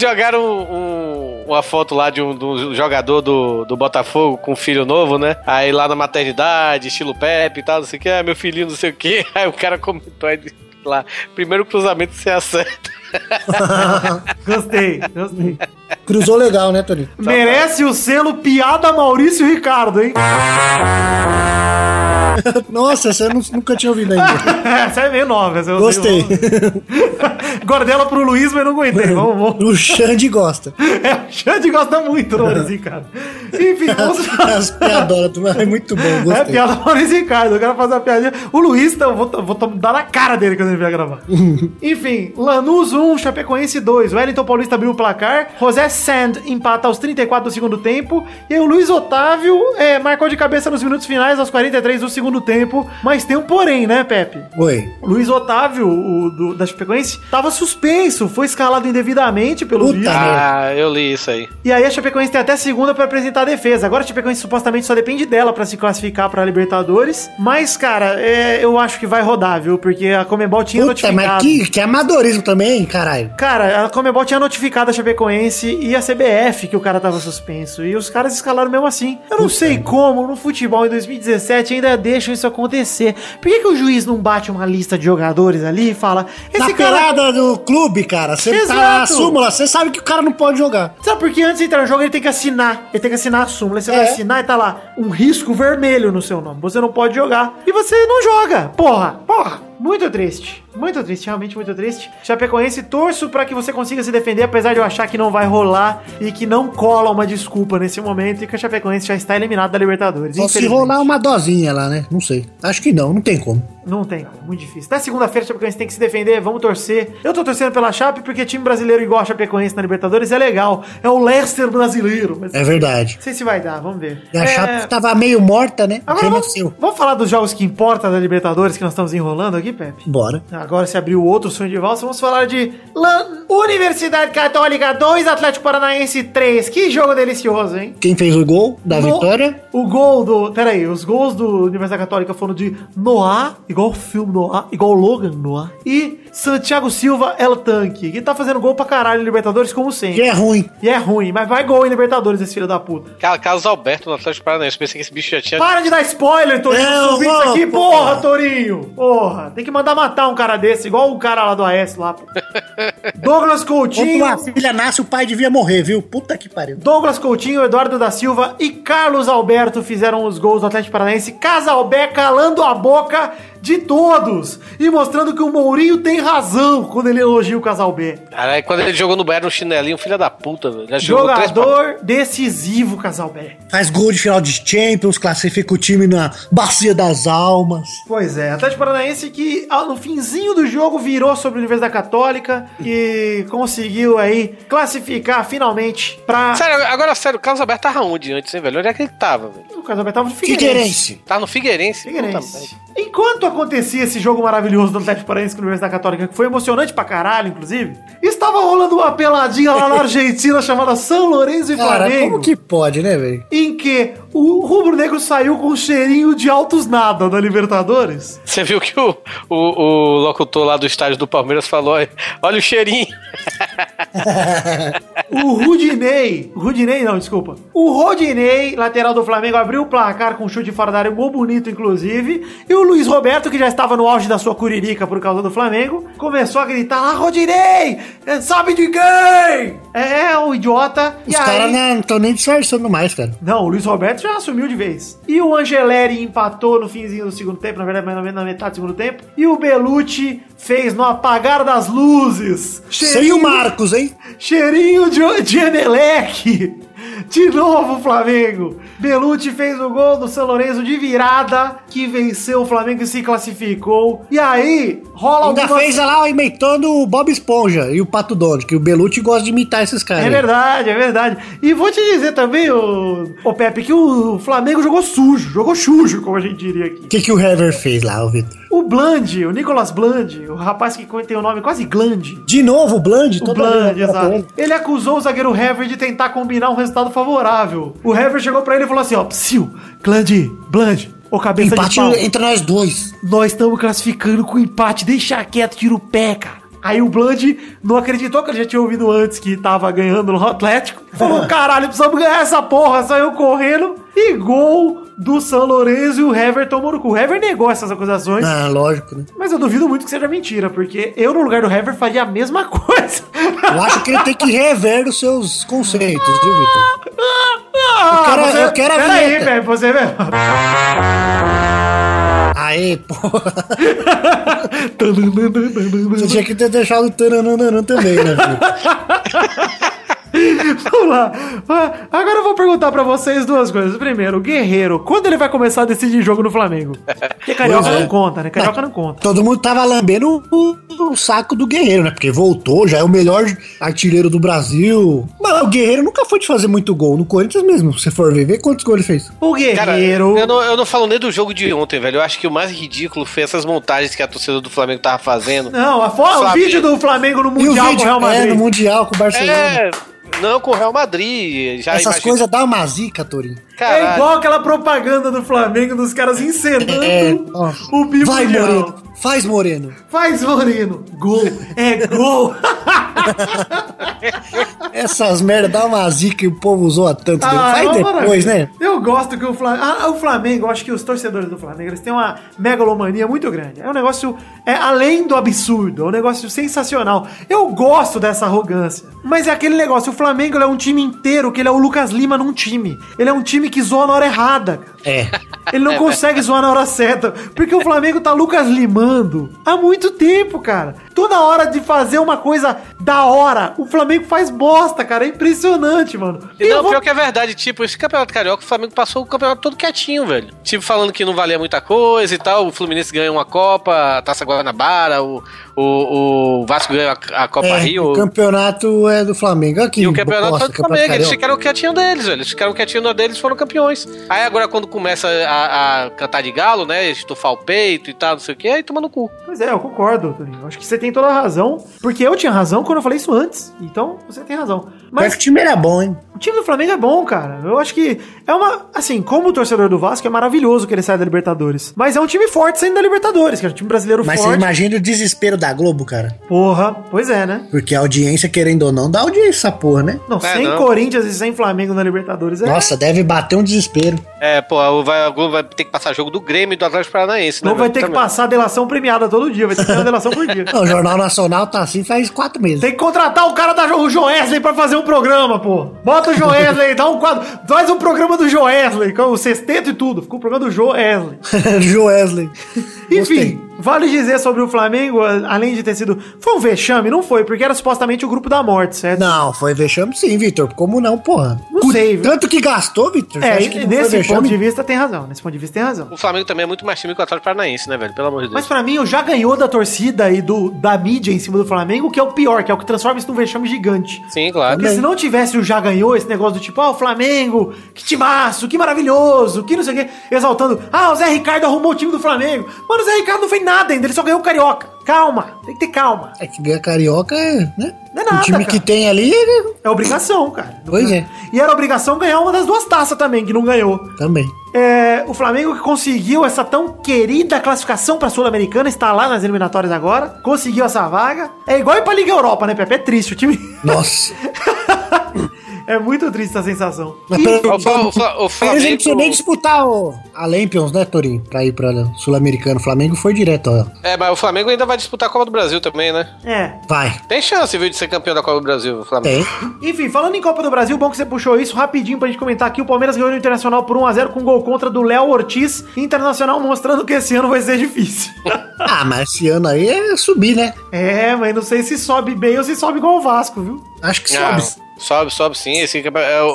Jogaram um- uma foto lá de um, do jogador do, do Botafogo com um filho novo, né? Aí lá na maternidade, estilo Pepe e tal, não sei o que, ah, meu filhinho não sei o que. (laughs) Aí o cara comentou aí lá, primeiro cruzamento você acerta. (laughs) Gostei, gostei. Cruzou legal, né, Toninho? Merece o selo piada Maurício Ricardo, hein? (laughs) Nossa, essa eu nu- nunca tinha ouvido ainda. (laughs) Essa é meio nova. essa eu Gostei. Guardela (laughs) pro Luiz, mas não aguentei. Vamos, vamos. O Xande gosta. É, o Xande gosta muito do Maurício Ricardo. Enfim, vamos As piadoras, é muito bom, É gostei. piada do Maurício Ricardo. Eu quero fazer uma piadinha. O Luiz, então, vou, vou dar na cara dele quando ele vier gravar. Enfim, Lanús 1, Chapecoense 2. O Wellington Paulista abriu o placar. José Sand empata aos 34 do segundo tempo. E aí o Luiz Otávio é, marcou de cabeça nos minutos finais, aos 43 do segundo tempo. Mas tem um porém, né, Pepe? Oi. O Luiz Otávio, o do- da Chapecoense, tava suspenso. Foi escalado indevidamente pelo Puta merda. Ah, eu li isso aí. E aí a Chapecoense tem até segunda pra apresentar a defesa. Agora a Chapecoense supostamente só depende dela pra se classificar pra Libertadores. Mas, cara, é, eu acho que vai rodar, viu? Porque a Comebol tinha Puta, notificado. mas que, que amadorismo também, caralho. Cara, a Comebol tinha notificado a Chapecoense e a CBF que o cara tava suspenso. E os caras escalaram mesmo assim. Eu não sei como no futebol em 2017 ainda deixam isso acontecer. Por que, que o juiz não bate uma lista de jogadores ali e fala: Esse Na cara. pelada do clube, cara, você tá na súmula, você sabe que o cara não pode jogar. Sabe por que antes de entrar no jogo ele tem que assinar? Ele tem que assinar a súmula. Você É. vai assinar e tá lá um risco vermelho no seu nome. Você não pode jogar. E você não joga. Porra, porra. Muito triste. Muito triste, realmente muito triste. Chapecoense, torço pra que você consiga se defender, apesar de eu achar que não vai rolar e que não cola uma desculpa nesse momento e que a Chapecoense já está eliminada da Libertadores. Só se rolar uma dosinha lá, né? Não sei. Acho que não, não tem como. Não tem, muito difícil. Até segunda-feira a Chapecoense tem que se defender, vamos torcer. Eu tô torcendo pela Chape porque time brasileiro igual a Chapecoense na Libertadores é legal. É o Leicester brasileiro. É verdade. não sei se vai dar, vamos ver. E a É, Chape tava meio morta, né? Agora vamos, vamos falar dos jogos que importam da Libertadores que nós estamos enrolando aqui, Pepe? Bora. Agora se abriu outro sonho de valsa, vamos falar de Lan- Universidade Católica 2, Atlético Paranaense 3. Que jogo delicioso, hein? Quem fez o gol da No- vitória? O gol do. Pera aí, os gols do Universidade Católica foram de Noah, igual o filme Noah, igual o Logan Noah, e Santiago Silva El Tanque, que tá fazendo gol pra caralho em Libertadores, como Que sempre. é ruim. E é ruim, mas vai gol em Libertadores, esse filho da puta. Ca- Carlos Alberto no Atlético Paranaense. Pensei que esse bicho já tinha. Para de dar spoiler, Torinho. Não, isso aqui, porra, Torinho. Porra, tem que mandar matar um cara desse, igual o cara lá do AS lá. pô. (laughs) Douglas Quando Coutinho. uma filha nasce, o pai devia morrer, viu? Puta que pariu. Douglas Coutinho, Eduardo da Silva e Carlos Alberto fizeram os gols do Atlético Paranaense. Casalbé calando a boca de todos e mostrando que o Mourinho tem razão quando ele elogia o Casalbé. Caralho, quando ele jogou no Bayern no chinelinho, filha da puta, velho. Já jogou três Jogador decisivo, Casalbé. Faz gol de final de Champions, classifica o time na Bacia das Almas. Pois é, Atlético Paranaense que no finzinho do jogo virou sobre a Universidade Católica e conseguiu aí classificar finalmente pra... Sério, agora sério, o Carlos Alberto tava onde antes, hein, velho? Onde é que ele tava, velho? O Casalbé tava no Figueirense. Figueirense. Tava no Figueirense. Puta Figueirense. merda. Enquanto acontecia esse jogo maravilhoso do Atlético Paranaense com a Universidade Católica, que foi emocionante pra caralho, inclusive, estava rolando uma peladinha lá na Argentina (laughs) chamada São Lourenço e Cara, Flamengo. como que pode, né, velho? Em que o Rubro Negro saiu com um cheirinho de altos nada da Libertadores. Você viu que o, o, o locutor lá do estádio do Palmeiras falou: olha o cheirinho. (laughs) O Rudinei, Rudinei não, desculpa. O Rodinei, lateral do Flamengo, abriu o placar com um chute fora da área, um gol bonito, inclusive. E o Luiz Roberto, que já estava no auge da sua curirica por causa do Flamengo, começou a gritar lá, Rodinei, é, sabe de quem? É, o idiota. Os aí- caras não estão nem disfarçando mais, cara. Não, o Luiz Roberto já assumiu de vez. E o Angeleri empatou no finzinho do segundo tempo, na verdade, mais ou menos na metade do segundo tempo. E o Belucci fez no apagar das luzes. Sem o Marcos, hein? Cheirinho de, de Emelec. De novo o Flamengo. Belucci fez o gol do São Lourenço de virada, que venceu o Flamengo e se classificou. E aí, rola Ainda algumas... fez lá imitando o Bob Esponja e o Pato Donald, que o Belucci gosta de imitar esses caras. É verdade, é verdade. E vou te dizer também, ô, ô Pepe, que o Flamengo jogou sujo, jogou chujo, como a gente diria aqui. O que, que o Hever fez lá, ô Vitor? O Bland, o Nicolas Bland, o rapaz que tem o nome quase Gland. De novo o Bland? O Bland, exato. Ele acusou o zagueiro Hever de tentar combinar um resultado favorável. O Hever chegou pra ele e falou assim, ó, psiu, Gland, Bland, ô cabeça Empate de pau. entre nós dois. Nós estamos classificando com empate, deixa quieto, tira o pé, cara. Aí o Bland não acreditou que ele já tinha ouvido antes que tava ganhando no Atlético. Falou, caralho, precisamos ganhar essa porra. Saiu correndo e gol do São Lourenço e o Hever tomou no cu. O Hever negou essas acusações. Ah, lógico, né? Mas eu duvido muito que seja mentira, porque eu, no lugar do Hever, faria a mesma (laughs) coisa. Eu acho que ele tem que rever os seus conceitos, viu, Vitor? Ah, quero- eu quero a Pera aí, vinheta. velho, você vê. Aê, porra. (laughs) Você tinha que ter deixado o taranana também, né, filho? (laughs) (laughs) Vamos lá. Ah, Agora eu vou perguntar pra vocês duas coisas. Primeiro, o Guerreiro, quando ele vai começar a decidir jogo no Flamengo? Porque Carioca é. não conta, né? Carioca não conta. Todo mundo tava lambendo o, o saco do Guerreiro, né? Porque voltou, já é o melhor artilheiro do Brasil. Mas o Guerreiro nunca foi de fazer muito gol. No Corinthians mesmo, se for ver, vê quantos gols ele fez. O Cara, Guerreiro. eu não, eu não falo nem do jogo de ontem, velho. Eu acho que o mais ridículo foi essas montagens que a torcida do Flamengo tava fazendo. Não, a fo- o vídeo do Flamengo no E o Mundial com o vídeo Real é, Madrid. no Mundial com o Barcelona. É, não com o Real Madrid. Já Essas imagina- coisas dá uma zica, Torinho. Caralho. É igual aquela propaganda do Flamengo dos caras encenando É, o bico Vai, mundial. Moreno. Faz, Moreno. Faz, Moreno. Gol. É gol. (laughs) Essas merda dá uma zica e o povo zoa tanto. Ah, Faz é depois, maravilha. né? Eu gosto que o Flamengo. Ah, o Flamengo, acho que os torcedores do Flamengo eles têm uma megalomania muito grande. É um negócio. É além do absurdo, é um negócio sensacional. Eu gosto dessa arrogância. Mas é aquele negócio: o Flamengo ele é um time inteiro que ele é o Lucas Lima num time. Ele é um time que zoa na hora errada. É. Ele não consegue zoar na hora certa. Porque o Flamengo tá Lucas limando há muito tempo, cara. Toda hora de fazer uma coisa da hora, o Flamengo faz bosta, cara. É impressionante, mano. E não, vou- pior que é verdade, tipo, esse campeonato carioca, o Flamengo passou o campeonato todo quietinho, velho. Tipo, falando que não valia muita coisa e tal. O Fluminense ganhou uma Copa, a Taça Guanabara, o, o, o Vasco ganhou a, a Copa É, Rio. o campeonato é do Flamengo. Aqui, E o campeonato bosta, foi do Flamengo. Eles ficaram quietinho deles, velho. Eles ficaram quietinho na deles foram campeões. Aí agora, quando começa a, a cantar de galo, né? Estufar o peito e tal, não sei o que, aí toma no cu. Pois é, eu concordo, Toninho. Acho que você tem toda a razão. Porque eu tinha razão quando eu falei isso antes. Então, você tem razão. Mas Mas que o time era bom, hein? O time do Flamengo é bom, cara. Eu acho que é uma. Assim, como torcedor do Vasco, é maravilhoso que ele saia da Libertadores. Mas é um time forte saindo da Libertadores, que é um time brasileiro Mas você forte. imagina o desespero da Globo, cara. Porra, pois é, né? Porque a audiência, querendo ou não, dá audiência essa porra, né? Não, É, sem não. Corinthians e sem Flamengo na Libertadores é. Nossa, deve bater um desespero. É, pô, o vai, a Globo vai ter que passar jogo do Grêmio e do Atlético Paranaense, né? Não vai ter que Também. passar delação premiada todo dia, vai ter que ter uma delação por dia. (laughs) Não, o Jornal Nacional tá assim faz quatro meses. Tem que contratar o cara da o Joesley pra fazer um programa, pô. Bota o Joesley, (laughs) dá um quadro. Faz um programa do Joesley, com o sexteto e tudo. Ficou o programa do Joesley. (laughs) Joesley. Enfim, Gostei. Vale dizer sobre o Flamengo, além de ter sido. Foi um vexame? Não foi, porque era supostamente o grupo da morte, certo? Não, foi vexame sim, Vitor. Como não, porra? Não Cu- sei? Tanto que gastou, Vitor. É, que nesse ponto de vista tem razão. Nesse ponto de vista tem razão. O Flamengo também é muito mais time que o Atlético Paranaense, né, velho? Pelo amor de Deus. Mas pra mim, o já ganhou da torcida e do, da mídia em cima do Flamengo, que é o pior, que é o que transforma isso num vexame gigante. Sim, claro. Porque se não tivesse o já ganhou, esse negócio do tipo, ah, o Flamengo, que timaço, que maravilhoso, que não sei o quê, exaltando, ah, o Zé Ricardo arrumou o time do Flamengo. Mano, o Zé Ricardo não fez nada ainda, ele só ganhou o Carioca. Calma, tem que ter calma. É que ganhar carioca é, né? Não é nada, o time cara. que tem ali, é- É obrigação, cara. Pois é. E era obrigação ganhar uma das duas taças também, que não ganhou. também. É, o Flamengo que conseguiu essa tão querida classificação pra Sul-Americana, está lá nas eliminatórias agora, conseguiu essa vaga. É igual ir pra Liga Europa, né, Pepe? É triste o time. Nossa. (laughs) é muito triste essa sensação. Mas pelo- O, Fla- o, Fla- o Aí a gente Flamengo. nem disputar o, a Lampions, né, Torinho? Pra ir pra Sul-Americano. O Flamengo foi direto, ó. É, mas o Flamengo ainda vai disputar a Copa do Brasil também, né? É. Vai. Tem chance, viu, de ser campeão da Copa do Brasil, o Flamengo. Tem. Enfim, falando em Copa do Brasil, bom que você puxou isso rapidinho pra gente comentar aqui. O Palmeiras ganhou no Internacional por 1x0 com gol contra do Léo Ortiz. Internacional mostrando que esse ano vai ser difícil. (laughs) Ah, mas esse ano aí é subir, né? é, mas não sei se sobe bem ou se sobe igual o Vasco, viu? Acho que Ah, sobe. Sobe, sobe sim. Esse, é, o,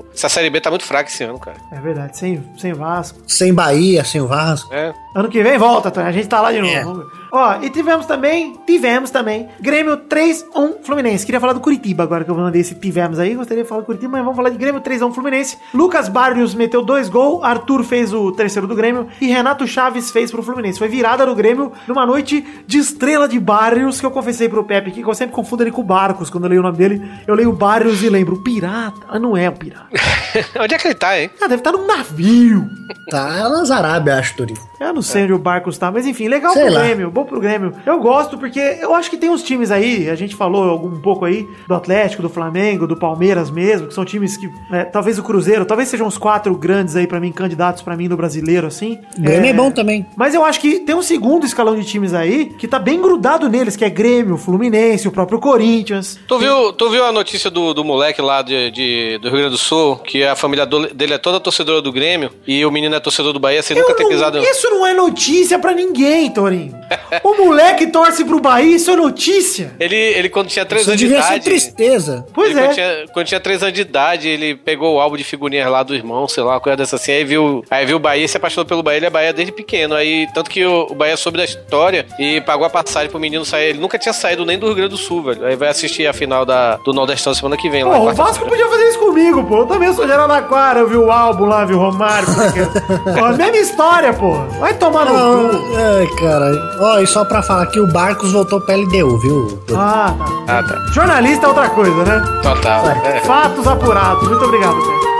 o- essa Série B tá muito fraca esse ano, cara. É verdade, sem, sem Vasco. Sem Bahia, sem o Vasco. É. Ano que vem volta, Tony. A gente tá lá de novo. É. Ó, e tivemos também, tivemos também, Grêmio 3-1 Fluminense. Queria falar do Curitiba agora que eu mandei esse tivemos aí. Gostaria de falar do Curitiba, mas vamos falar de Grêmio 3-1 Fluminense. Lucas Barrios meteu dois gols, Arthur fez o terceiro do Grêmio e Renato Chaves fez pro Fluminense. Foi virada do Grêmio numa noite de estrela de Barrios, que eu confessei pro Pepe aqui, que eu sempre confundo ele com o Barcos. Quando eu leio o nome dele, eu leio Barrios e lembro, pirata. Ah, não é o pirata. (laughs) Onde é que ele tá, hein? Ah, deve estar num navio. Tá nas Arábia, acho, Torinho. Eu não sei onde o Barcos tá, mas enfim, legal Sei pro lá. Grêmio, bom pro Grêmio. Eu gosto porque eu acho que tem uns times aí, a gente falou algum um pouco aí, do Atlético, do Flamengo, do Palmeiras mesmo, que são times que, é, talvez o Cruzeiro, talvez sejam os quatro grandes aí pra mim, candidatos pra mim no brasileiro, assim. O Grêmio é bom também. Mas eu acho que tem um segundo escalão de times aí que tá bem grudado neles, que é Grêmio, Fluminense, o próprio Corinthians. Tu viu, tu viu a notícia do, do moleque lá de, de- do Rio Grande do Sul, que a família do- dele é toda torcedora do Grêmio e o menino é torcedor do Bahia sem Eu nunca ter não- pisado. Isso não é notícia pra ninguém, Torinho. (laughs) o moleque torce pro Bahia, isso é notícia. Ele, ele quando tinha 3 Isso anos de devia ser idade. tristeza. Pois ele, é. Quando tinha, quando tinha 3 anos de idade, ele pegou o álbum de figurinhas lá do irmão, sei lá, uma coisa dessa assim. Aí viu, aí viu o Bahia, se apaixonou pelo Bahia, ele é Bahia desde pequeno. Aí, tanto que o, o Bahia soube da história e pagou a passagem pro menino sair. Ele nunca tinha saído nem do Rio Grande do Sul, velho. Aí vai assistir a final da, do Nordestão semana que vem lá. Pô, em o. Vasco podia fazer isso comigo, pô. Eu também sou de Araraquara, eu vi o álbum lá, vi o Romário. porque- (laughs) pô, a mesma história, pô. Vai tomar no cu. Ai, caralho. Ó, e só pra falar que o Barcos voltou pra LDU, viu? Ah, tá. Ah, tá. Jornalista é outra coisa, né? Total. É. Fatos apurados. Muito obrigado, Pedro.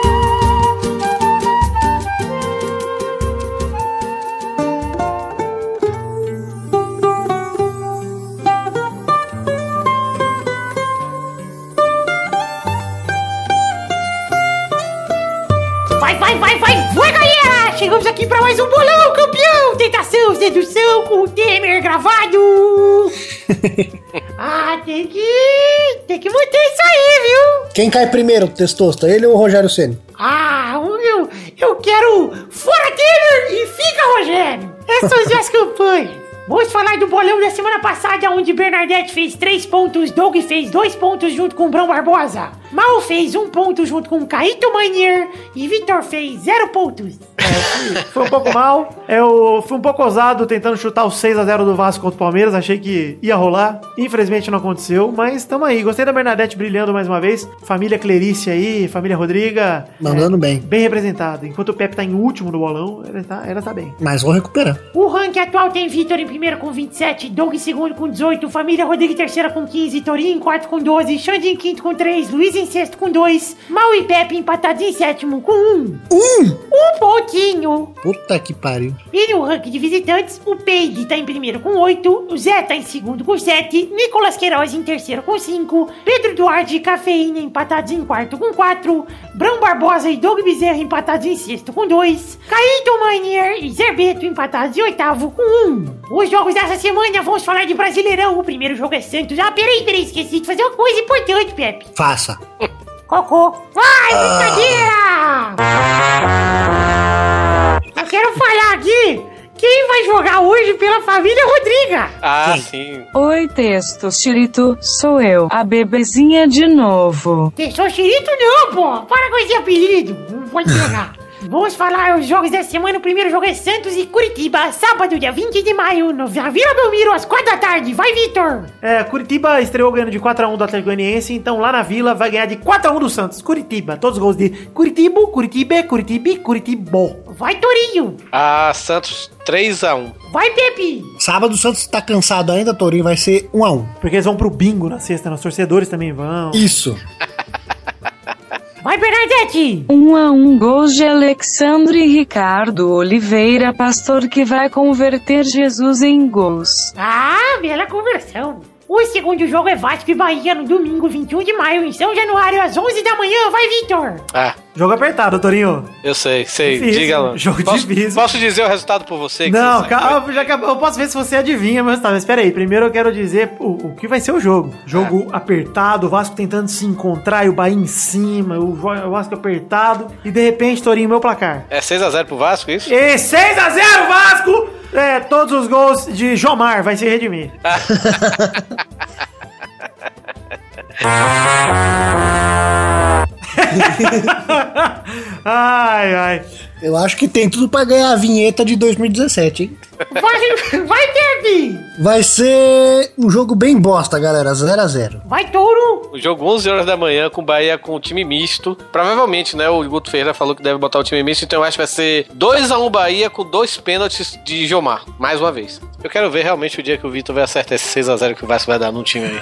Vai, vai, vai, vai, vai, galera! Chegamos aqui pra mais um bolão, campeão! Tentação, sedução com o Temer gravado! (laughs) ah, tem que. tem que manter isso aí, viu? Quem cai primeiro, Testosta? Ele ou o Rogério Ceni? Ah, eu, eu quero. Fora Temer e fica Rogério! Essas são as minhas campanhas! Vamos falar do bolão da semana passada, onde Bernadette fez 3 pontos, Doug fez 2 pontos junto com Brão Barbosa, Mal fez 1 ponto junto com Caíto Manier e Vitor fez 0 pontos. Foi um pouco mal. Eu fui um pouco ousado tentando chutar o 6x0 do Vasco contra o Palmeiras. Achei que ia rolar. Infelizmente não aconteceu. Mas tamo aí. Gostei da Bernadette brilhando mais uma vez. Família Clerice aí, família Rodriga. Mandando bem. Bem representada. Enquanto o Pepe tá em último no bolão, ela tá, ela tá bem. Mas vou recuperar. O ranking atual tem Vitor em primeiro com 27, Doug em segundo com 18, Família Rodrigo em terceira com 15, Torinho em quarto com 12, Xande em quinto com 3, Luiz em em sexto com dois. Mal e Pepe empatados em sétimo com um. Um! Um pontinho. Puta que pariu. E no ranking de visitantes, o Peide tá em primeiro com 8, o Zé tá em segundo com 7, Nicolas Queiroz em terceiro com 5, Pedro Duarte e Cafeína empatados em quarto com 4, Brão Barbosa e Doug Bezerra empatados em sexto com 2, Caíto Manier e Zerbeto empatados em oitavo com 1. Os jogos dessa semana vamos falar de Brasileirão, o primeiro jogo é Santos. Ah, peraí, peraí, esqueci de fazer uma coisa importante, Pepe. Faça. (laughs) Cocô. Vai, brincadeira! Eu quero falar aqui quem vai jogar hoje pela família Rodriga. Ah, sim. Oi, textos, Chirito, sou eu, a bebezinha de novo. Sou xerito não, pô. Para com esse apelido. Não pode jogar. (laughs) Vamos falar os jogos dessa semana. O primeiro jogo é Santos e Curitiba, sábado, dia 20 de maio, no na Vila Belmiro, às 4 da tarde. Vai, Vitor! É, Curitiba estreou ganhando de 4x1 do Atlético Goianiense, então lá na Vila vai ganhar de 4x1 do Santos. Curitiba, todos os gols de Curitiba, Curitiba, Curitiba, Curitiba. Vai, Torinho! Ah, Santos 3x1. Vai, Pepe! Sábado o Santos tá cansado ainda, Torinho, vai ser um a um. Porque eles vão pro bingo na sexta, né? os torcedores também vão. Isso. (laughs) Vai, Bernadette! Um a um gols de Alexandre e Ricardo Oliveira, pastor que vai converter Jesus em gols. Ah, bela conversão. O segundo jogo é Vasco e Bahia no domingo, 21 de maio, em São Januário, às 11 da manhã. Vai, Vitor! Ah, Jogo apertado, Torinho. eu sei, sei. Difícil, Diga lá. jogo posso, difícil. Posso dizer o resultado por você? que Não, você calma, já acabou. eu posso ver se você adivinha, mas tá, mas pera aí. Primeiro eu quero dizer o, o que vai ser o jogo. Jogo apertado, o Vasco tentando se encontrar e o Bahia em cima, o, o Vasco apertado. E de repente, Torinho, meu placar. É 6x0 pro Vasco, isso? E 6x0 Vasco! É, todos os gols de Jomar vai se redimir. (laughs) (laughs) ai, ai. Eu acho que tem tudo pra ganhar a vinheta de 2017, hein? Vai, vai, Pepe! Vai ser um jogo bem bosta, galera. 0 a 0 Vai, Touro! O jogo 11 horas da manhã com o Bahia com o time misto. Provavelmente, né? O Guto Ferreira falou que deve botar o time misto, então eu acho que vai ser 2x1 Bahia com dois pênaltis de Jomar, mais uma vez. Eu quero ver realmente o dia que o Vitor vai acertar esse 6x0 que o Vasco vai dar no time aí.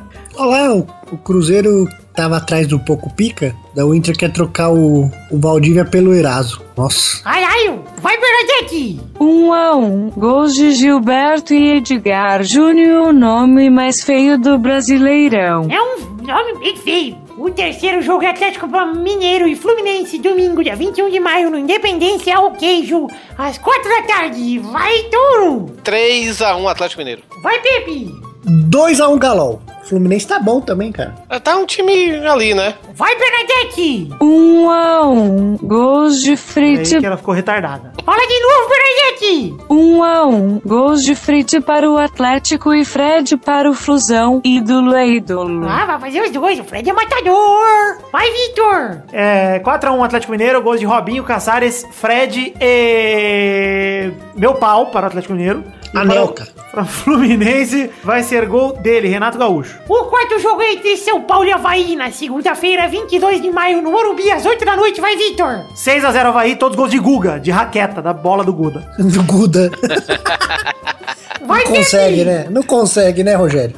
(laughs) Olha lá, o, o Cruzeiro tava atrás do Poco Pica. Da o Inter quer trocar o, o Valdívia pelo Eraso. Nossa. Ai, ai! Vai, Bernadette! Um a um gols de Gilberto e Edgar Júnior, o nome mais feio do Brasileirão. É um nome bem feio. O terceiro jogo é Atlético Mineiro e Fluminense, domingo, dia 21 de maio, no Independência ao Queijo, às 4 da tarde. Vai, Touro! 3x1 Atlético Mineiro. Vai, Pepe! 2x1 Galol. O Fluminense tá bom também, cara. Tá um time ali, né? Vai, Bernadette! Um a um gols de Aí Frit que ela ficou retardada. Fala de novo, Bernadette! Um a um gols de Frit para o Atlético e Fred para o Flusão. Ídolo é ídolo. Ah, vai fazer os dois, o Fred é matador! Vai, Vitor! É, 4x1 Atlético Mineiro, gols de Robinho, Casares, Fred e. Meu pau para o Atlético Mineiro. Anelka. Para, o Fluminense vai ser gol dele, Renato Gaúcho. O quarto jogo é entre São Paulo e Havaí, na segunda-feira, 22 de maio, no Morumbi, às 8 da noite. Vai, Vitor! 6x0 Havaí, todos gols de Guga, de raqueta, da bola do Guda. (laughs) Do Guda. (laughs) Vai, Não consegue, Pepe! né? Não consegue, né, Rogério?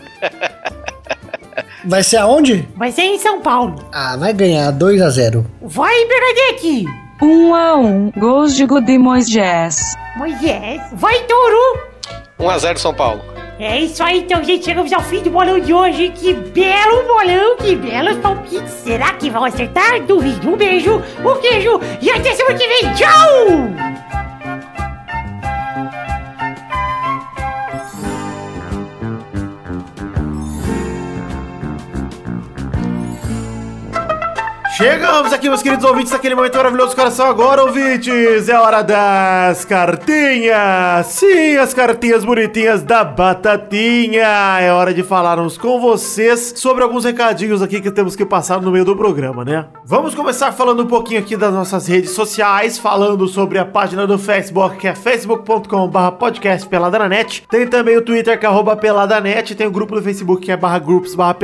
Vai ser aonde? Vai ser em São Paulo. Ah, vai ganhar 2x0. Vai, Bernadette! Um a um gols de Gudi Moisés. Moisés! Vai, Touro! 1x0 São Paulo. É isso aí, então, gente. Chegamos ao fim do bolão de hoje. Que belo bolão, que belos palpites. Será que vão acertar? Duvido. Um beijo, um queijo e até semana que vem. Tchau! Chegamos aqui, meus queridos ouvintes, naquele momento maravilhoso coração. Agora, ouvintes, é hora das cartinhas. Sim, as cartinhas bonitinhas da Batatinha. É hora de falarmos com vocês sobre alguns recadinhos aqui que temos que passar no meio do programa, né? Vamos começar falando um pouquinho aqui das nossas redes sociais, falando sobre a página do Facebook, que é facebook.com.br podcast. Tem também o Twitter, que é arroba Peladanet. Tem o grupo do Facebook, que é barra grupos barra.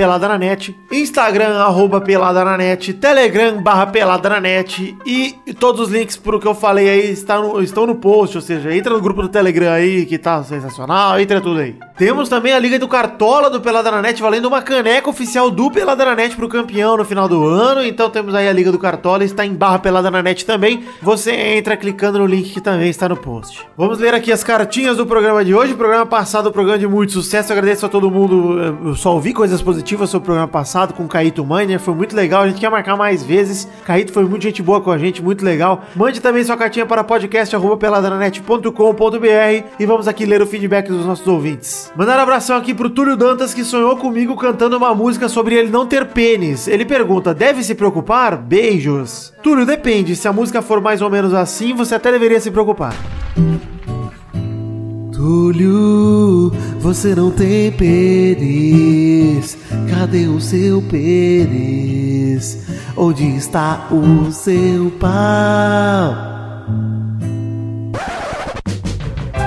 Instagram, arroba. Telegram, Telegram barra pelada na net e todos os links pro que eu falei aí no- estão no post, ou seja, entra no grupo do Telegram aí que tá sensacional, entra tudo aí. Temos também a Liga do Cartola do Pelada na Net valendo uma caneca oficial do Pelada na Net pro campeão no final do ano, então temos aí a Liga do Cartola, está em barra Pelada na Net também, você entra clicando no link que também está no post. Vamos ler aqui as cartinhas do programa de hoje, programa passado, programa de muito sucesso, agradeço a todo mundo, eu só ouvi coisas positivas sobre o programa passado com o Caíto Miner, foi muito legal, a gente quer marcar mais vezes, Caíto foi muito gente boa com a gente, muito legal. Mande também sua cartinha para podcast.peladananet.com.br e vamos aqui ler o feedback dos nossos ouvintes. Mandar um abração aqui pro Túlio Dantas que sonhou comigo cantando uma música sobre ele não ter pênis. Ele pergunta: deve se preocupar? Beijos. Túlio, depende. Se a música for mais ou menos assim, você até deveria se preocupar. Túlio, você não tem pênis. Cadê o seu pênis? Onde está o seu pau?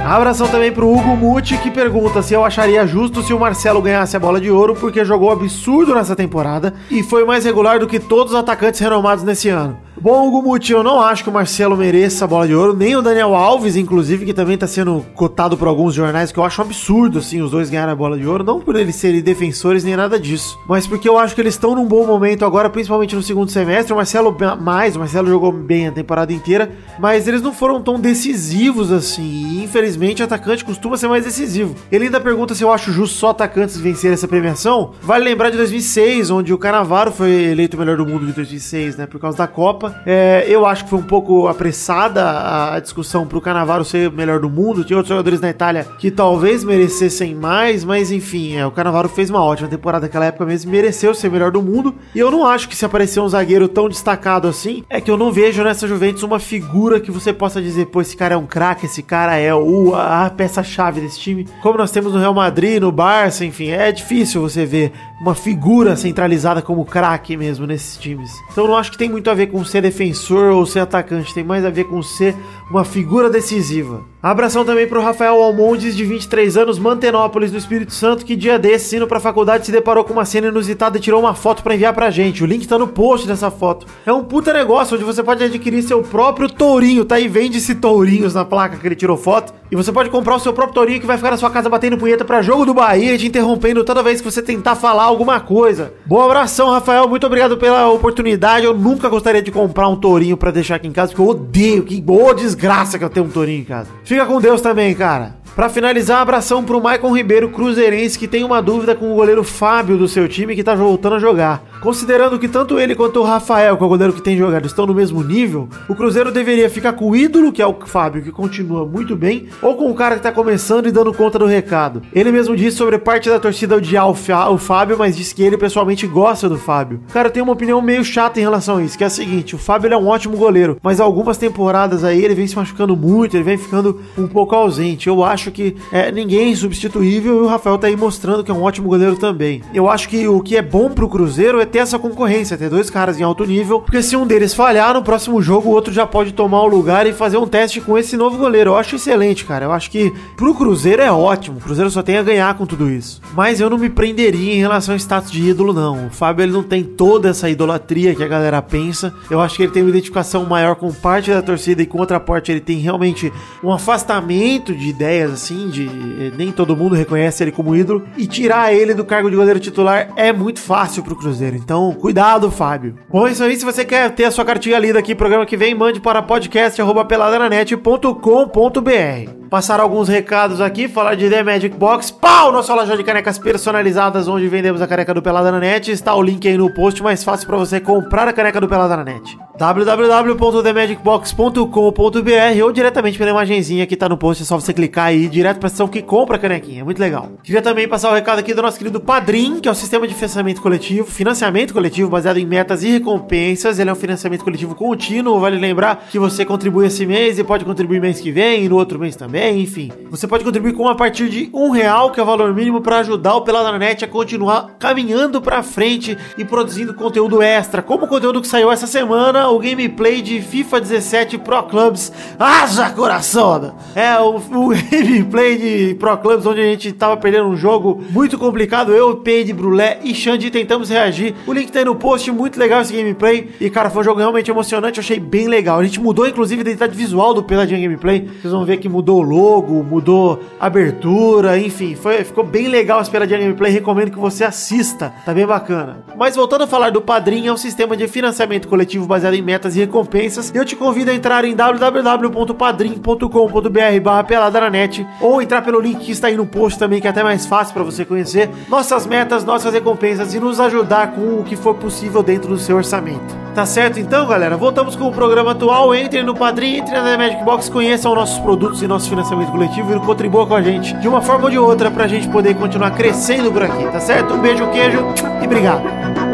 Abração também pro Hugo Muti que pergunta se eu acharia justo se o Marcelo ganhasse a bola de ouro porque jogou absurdo nessa temporada e foi mais regular do que todos os atacantes renomados nesse ano. Bom, Hugo Muti, eu não acho que o Marcelo mereça a bola de ouro, nem o Daniel Alves, inclusive, que também tá sendo cotado por alguns jornais, que eu acho um absurdo, assim, os dois ganharem a bola de ouro, não por eles serem defensores nem nada disso, mas porque eu acho que eles estão num bom momento agora, principalmente no segundo semestre. O Marcelo mais, o Marcelo jogou bem a temporada inteira, mas eles não foram tão decisivos assim. E, infelizmente, o atacante costuma ser mais decisivo. Ele ainda pergunta se eu acho justo só atacantes vencerem essa premiação. Vale lembrar de 2006, onde o Canavaro foi eleito o melhor do mundo de 2006, né, por causa da Copa. É, eu acho que foi um pouco apressada a discussão pro Canavaro ser o melhor do mundo. Tinha outros jogadores na Itália que talvez merecessem mais, mas enfim, é, o Canavaro fez uma ótima temporada naquela época mesmo, mereceu ser o melhor do mundo. E eu não acho que se aparecer um zagueiro tão destacado assim, é que eu não vejo nessa Juventus uma figura que você possa dizer, pô, esse cara é um craque, esse cara é o, a peça-chave desse time. Como nós temos no Real Madrid, no Barça, enfim, é difícil você ver uma figura centralizada como craque mesmo nesses times. Então não acho que tem muito a ver com ser defensor ou ser atacante, tem mais a ver com ser uma figura decisiva. Abração também pro Rafael Almondes, de 23 anos, Mantenópolis, no Espírito Santo, que dia desse, indo pra faculdade, se deparou com uma cena inusitada e tirou uma foto pra enviar pra gente. O link tá no post dessa foto. É um puta negócio onde você pode adquirir seu próprio tourinho, tá? E vende-se tourinhos na placa que ele tirou foto. E você pode comprar o seu próprio tourinho que vai ficar na sua casa batendo punheta pra jogo do Bahia, te interrompendo toda vez que você tentar falar alguma coisa. Bom abração, Rafael. Muito obrigado pela oportunidade. Eu nunca gostaria de comprar um tourinho pra deixar aqui em casa, porque eu odeio. Que boa desgraça que eu tenho um tourinho em casa. Fica com Deus também, cara. Pra finalizar, abração pro Maicon Ribeiro, cruzeirense, que tem uma dúvida com o goleiro Fábio do seu time, que tá voltando a jogar. Considerando que tanto ele quanto o Rafael, que é o goleiro que tem jogado, estão no mesmo nível, o Cruzeiro deveria ficar com o ídolo, que é o Fábio, que continua muito bem, ou com o cara que tá começando e dando conta do recado. Ele mesmo disse sobre parte da torcida odiar o, Fá- o Fábio, mas disse que ele pessoalmente gosta do Fábio. Cara, eu tenho uma opinião meio chata em relação a isso, que é a seguinte, o Fábio é um ótimo goleiro, mas algumas temporadas aí ele vem se machucando muito, ele vem ficando um pouco ausente. Eu acho que é, ninguém é insubstituível e o Rafael tá aí mostrando que é um ótimo goleiro também. Eu acho que o que é bom pro Cruzeiro é ter essa concorrência, ter dois caras em alto nível, porque se um deles falhar no próximo jogo, o outro já pode tomar o lugar e fazer um teste com esse novo goleiro. Eu acho excelente, cara. Eu acho que pro Cruzeiro é ótimo. O Cruzeiro só tem a ganhar com tudo isso. Mas eu não me prenderia em relação ao status de ídolo, não. O Fábio ele não tem toda essa idolatria que a galera pensa. Eu acho que ele tem uma identificação maior com parte da torcida e com outra parte ele tem realmente um afastamento de ideias, assim, de eh, nem todo mundo reconhece ele como ídolo. E tirar ele do cargo de goleiro titular é muito fácil pro Cruzeiro. Então, cuidado, Fábio. Bom, isso aí. Se você quer ter a sua cartinha lida aqui, programa que vem, mande para podcast.peladananet.com.br. Passar alguns recados aqui, falar de The Magic Box. Pau! Nossa loja de canecas personalizadas, onde vendemos a caneca do Pelada na Net. Está o link aí no post mais fácil para você comprar a caneca do Pelada na Net. www.themagicbox.com.br ou diretamente pela imagenzinha que tá no post. É só você clicar aí direto pra seção que compra a canequinha. É muito legal. Queria também passar o recado aqui do nosso querido Padrim, que é o sistema de financiamento coletivo, financiamento coletivo baseado em metas e recompensas. Ele é um financiamento coletivo contínuo. Vale lembrar que você contribui esse mês e pode contribuir mês que vem e no outro mês também. Também, enfim. Você pode contribuir com a partir de um real, que é o valor mínimo, para ajudar o Pelada na Net a continuar caminhando pra frente e produzindo conteúdo extra. Como o conteúdo que saiu essa semana, o gameplay de FIFA 17 Pro Clubs. Haja coração! É o, o (laughs) gameplay de Pro Clubs, onde a gente tava perdendo um jogo muito complicado. Eu, Peide, Brulé e Xande tentamos reagir. O link tá aí no post, muito legal esse gameplay. E cara, foi um jogo realmente emocionante, eu achei bem legal. A gente mudou inclusive a identidade visual do Peladinha Gameplay. Vocês vão ver que mudou logo, mudou abertura, enfim, foi, ficou bem legal a Peladinha Gameplay. Recomendo que você assista, tá bem bacana. Mas voltando a falar do Padrim, é um sistema de financiamento coletivo baseado em metas e recompensas. Eu te convido a entrar em www.padrim.com.br barra peladananet ou entrar pelo link que está aí no post também, que é até mais fácil para você conhecer nossas metas, nossas recompensas e nos ajudar com o que for possível dentro do seu orçamento. Tá certo então, galera? Voltamos com o programa atual. Entrem no Padrim, entrem na Magic Box, conheçam nossos produtos e nosso financiamento coletivo e contribuam com a gente de uma forma ou de outra pra gente poder continuar crescendo por aqui, tá certo? Um beijo, queijo e obrigado.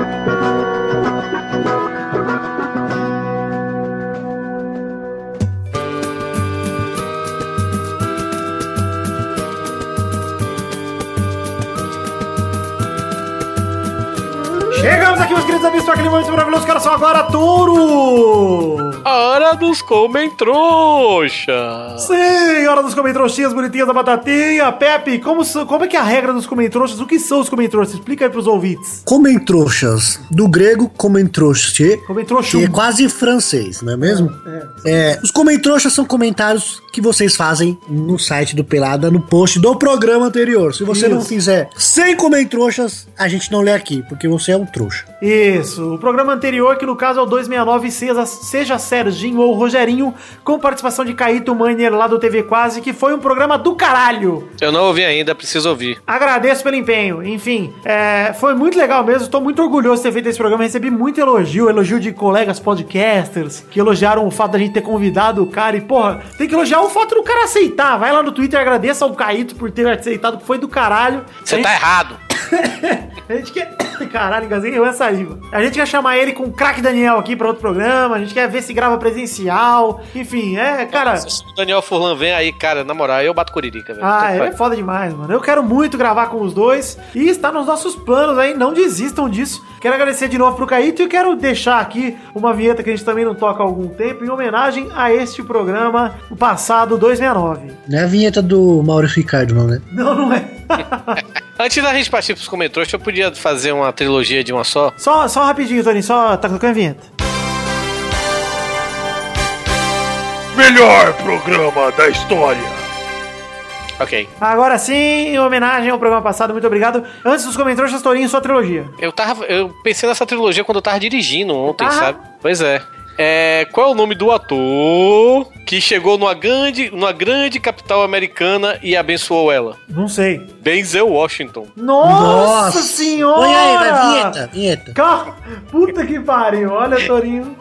Aqui, meus queridos amigos, para aquele momento maravilhoso. Cara, são agora Touro! A hora dos comem trouxa. Sim, hora dos comentroxinhas bonitinhas da batatinha. Pepe, como, como é que é a regra dos comentroxas? O que são os comentroxas? Explica aí pros ouvintes. Comem trouxas. Do grego, comem trouxe, Comentroxum. que é quase francês, não é mesmo? É, os comentroxas são comentários que vocês fazem no site do Pelada, no post do programa anterior. Se você não Isso. fizer 100 comentroxas, a gente não lê aqui, porque você é um trouxa. Isso, o programa anterior, que no caso é o 269, seja, seja Serginho ou Rogerinho, com participação de Caíto Miner lá do TV Quase, que foi um programa do caralho. Eu não ouvi ainda, preciso ouvir. Agradeço pelo empenho. Enfim, é, foi muito legal mesmo. Estou muito orgulhoso de ter feito esse programa. Recebi muito elogio, elogio de colegas podcasters que elogiaram o fato da gente ter convidado o cara. E, porra, tem que elogiar o fato do cara aceitar. Vai lá no Twitter e agradeça ao Caíto por ter aceitado, que foi do caralho. Você tá gente- errado. (laughs) a gente quer. (coughs) Caralho, engasguei eu essa saliva. A gente quer chamar ele com o craque Daniel aqui pra outro programa. A gente quer ver se grava presencial. Enfim, é, cara. Se o Daniel Furlan vem aí, cara, na moral, eu bato curirica, velho. Ah, ele é foda demais, mano. Eu quero muito gravar com os dois. E está nos nossos planos aí. Não desistam disso. Quero agradecer de novo pro Caíto e quero deixar aqui uma vinheta que a gente também não toca há algum tempo, em homenagem a este programa, o passado 269. Não é a vinheta do Maurício Ricardo, não, né? Não, não é. (laughs) Antes da gente partir pros comentários, eu podia fazer uma trilogia de uma só? Só, só rapidinho, Toninho. Só tá colocando a vinheta. Melhor programa da história. Ok. Agora sim, em homenagem ao programa passado, muito obrigado. Antes dos comentários, Torinho, sua trilogia. Eu tava. Eu pensei nessa trilogia quando eu tava dirigindo ontem, Ah. sabe? Pois é. É, qual é o nome do ator que chegou numa grande, numa grande capital americana e abençoou ela? Não sei. Denzel Washington. Nossa, senhora! Põe aí, vai, vinheta, vinheta. Calma. Puta que pariu. Olha, Torinho.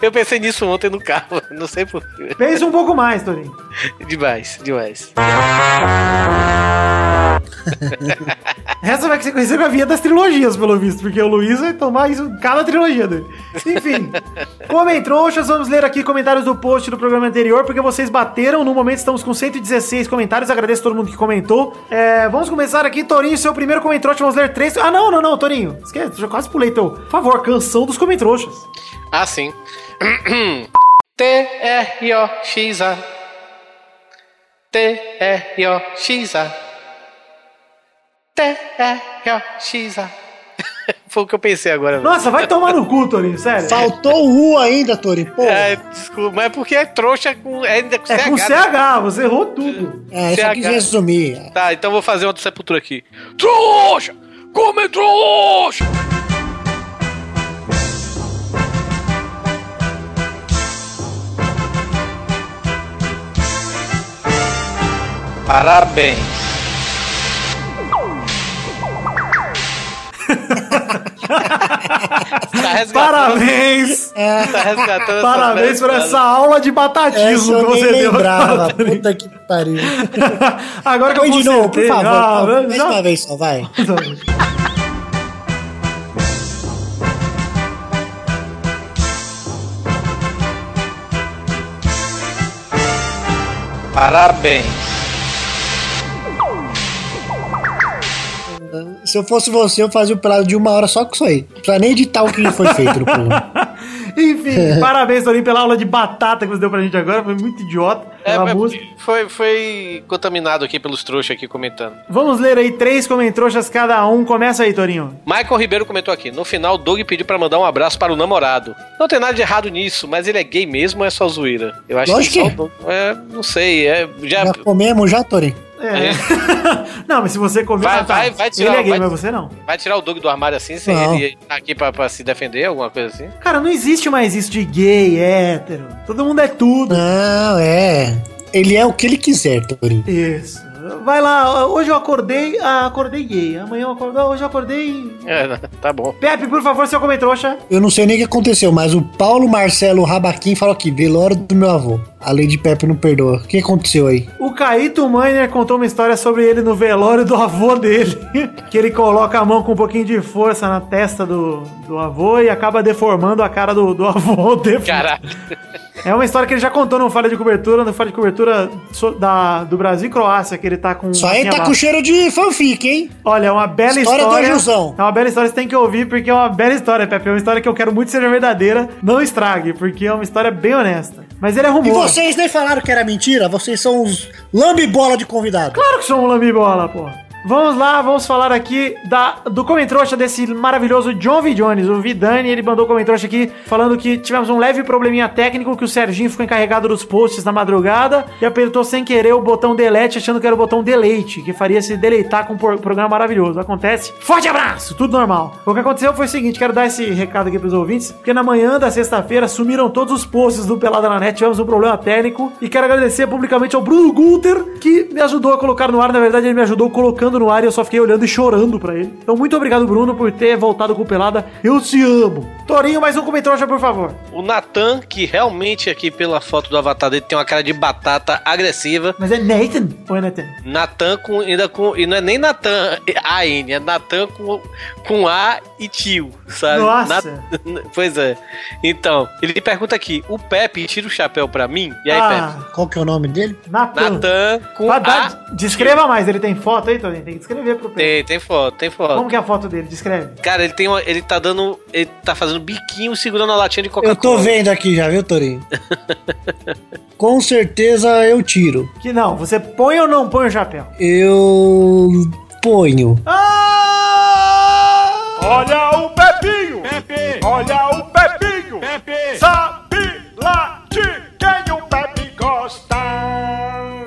Eu pensei nisso ontem no carro, (laughs) não sei porquê. Pensa um pouco mais, Torinho. Demais, demais. (laughs) Essa vai ser conhecida com a vinheta das trilogias, pelo visto, porque o Luiz vai tomar isso em cada trilogia dele. Enfim, (laughs) comem trouxas, vamos ler aqui comentários do post do programa anterior, porque vocês bateram, no momento estamos com 116 comentários, agradeço todo mundo que comentou. É, vamos começar aqui, Torinho, seu primeiro comentroxa, vamos ler três... Ah, não, não, não, Torinho, esquece, eu quase pulei teu... Por favor, canção dos comentroxas. Ah, sim. (clears throat) T-R-O-X-A. T-R-O-X-A. T-R-O-X-A. (laughs) Foi o que eu pensei agora. Nossa, vai tomar no cu, Torinho, sério. Faltou o U ainda, Tori. Pô, É, desculpa, mas é porque é trouxa com. É ainda com É CH. com né? CH, você errou tudo. é, isso aqui resumir. Tá, então eu vou fazer outra sepultura aqui. Trouxa! Come trouxa! Parabéns. tá Parabéns! tá Parabéns por essa aula de Essa batatismo que você deu. lembrava. Puta que pariu. (laughs) Agora que eu Põe de novo, por consertei- favor. Ah. Mais não. uma vez só, vai. (laughs) Parabéns. Se eu fosse você, eu fazia o pelado de uma hora só com isso aí. Não precisa nem editar o que foi feito no programa. (laughs) Enfim, parabéns, Torinho, pela aula de batata que você deu pra gente agora. Foi muito idiota. É, foi, foi contaminado aqui pelos trouxas aqui comentando. Vamos ler aí três comentroxas cada um. Começa aí, Torinho. Michael Ribeiro comentou aqui. No final, Doug pediu pra mandar um abraço para o namorado. Não tem nada de errado nisso, mas ele é gay mesmo ou é só zoeira? Eu acho Lógico que, que Doug- é, não sei, é, já, Já comemos, já, Torinho? É. (laughs) não, mas se você comer. Vai- tá. vai- vai tirar- Ele é gay, vai- mas você não. vai tirar o Doug do armário assim, sem Não. ele estar aqui pra, pra se defender, alguma coisa assim? Cara, não existe mais isso de gay, hétero. Todo mundo é tudo. Não, é. Ele é o que ele quiser, Torinho. Isso. Vai lá, hoje eu acordei, ah, acordei gay. Amanhã eu acordei, hoje eu acordei. É, (laughs) tá bom. Pepe, por favor, seu comentário. Eu não sei nem o que aconteceu, mas o Paulo Marcelo Rabaquim falou aqui, velório do meu avô. A lei de Pepe não perdoa. O que aconteceu aí? O Caíto Miner contou uma história sobre ele no velório do avô dele. (laughs) que ele coloca a mão com um pouquinho de força na testa do, do avô e acaba deformando a cara do, do avô. (laughs) defunto. Caralho. É uma história que ele já contou no Falha de Cobertura, no Falha de Cobertura so- da, do Brasil e Croácia, que ele tá com. Só aí tá com cheiro de fanfic, hein? Olha, é uma bela História história. do Anjuzão. É uma bela história, você tem que ouvir, porque é uma bela história, Pepe. É uma história que eu quero muito que seja verdadeira. Não estrague, porque é uma história bem honesta. Mas ele é E vocês nem falaram que era mentira? Vocês são os lambe-bola de convidado. Claro que sou um lambibola, pô. Vamos lá, vamos falar aqui da, do comentrouxa desse maravilhoso John V. Jones, o Vidani, ele mandou comentrouxa aqui falando que tivemos um leve probleminha técnico, que o Serginho ficou encarregado dos posts na madrugada e apertou sem querer o botão delete, achando que era o botão deleite, que faria se deleitar com um programa maravilhoso. Acontece. Forte abraço, tudo normal. O que aconteceu foi o seguinte, quero dar esse recado aqui pros ouvintes, porque na manhã da sexta-feira sumiram todos os posts do Pelada na Net, tivemos um problema técnico e quero agradecer publicamente ao Bruno Gunter, que me ajudou a colocar no ar, na verdade ele me ajudou colocando no ar e eu só fiquei olhando e chorando pra ele. Então muito obrigado Bruno por ter voltado com o Pelada, eu te amo. Torinho, mais um comentário, por favor. O Natan, que realmente aqui pela foto do avatar dele tem uma cara de batata agressiva. Mas é Nathan ou é Nathan? Natan com ainda com. E não é nem Natan A-N, é Natan com, com A e tio, sabe? Nossa. (laughs) Pois é. Então, ele pergunta aqui: o Pepe tira o chapéu pra mim? E aí, Ah, Qual que é o nome dele? Nathan. Natan com Vá A. dar- descreva mais, ele tem foto aí, Torinho? Tem que descrever pro Pedro. Tem, tem foto, tem foto. Como que é a foto dele? Descreve. Cara, ele tem uma, ele tá dando, ele tá fazendo biquinho segurando a latinha de Eu Coca-Cola. tô vendo aqui já, viu, Torinho? (laughs) Com certeza eu tiro. Que não, você põe ou não põe o chapéu? Eu ponho. Olha o Pepinho! Olha o Pepinho! Sabe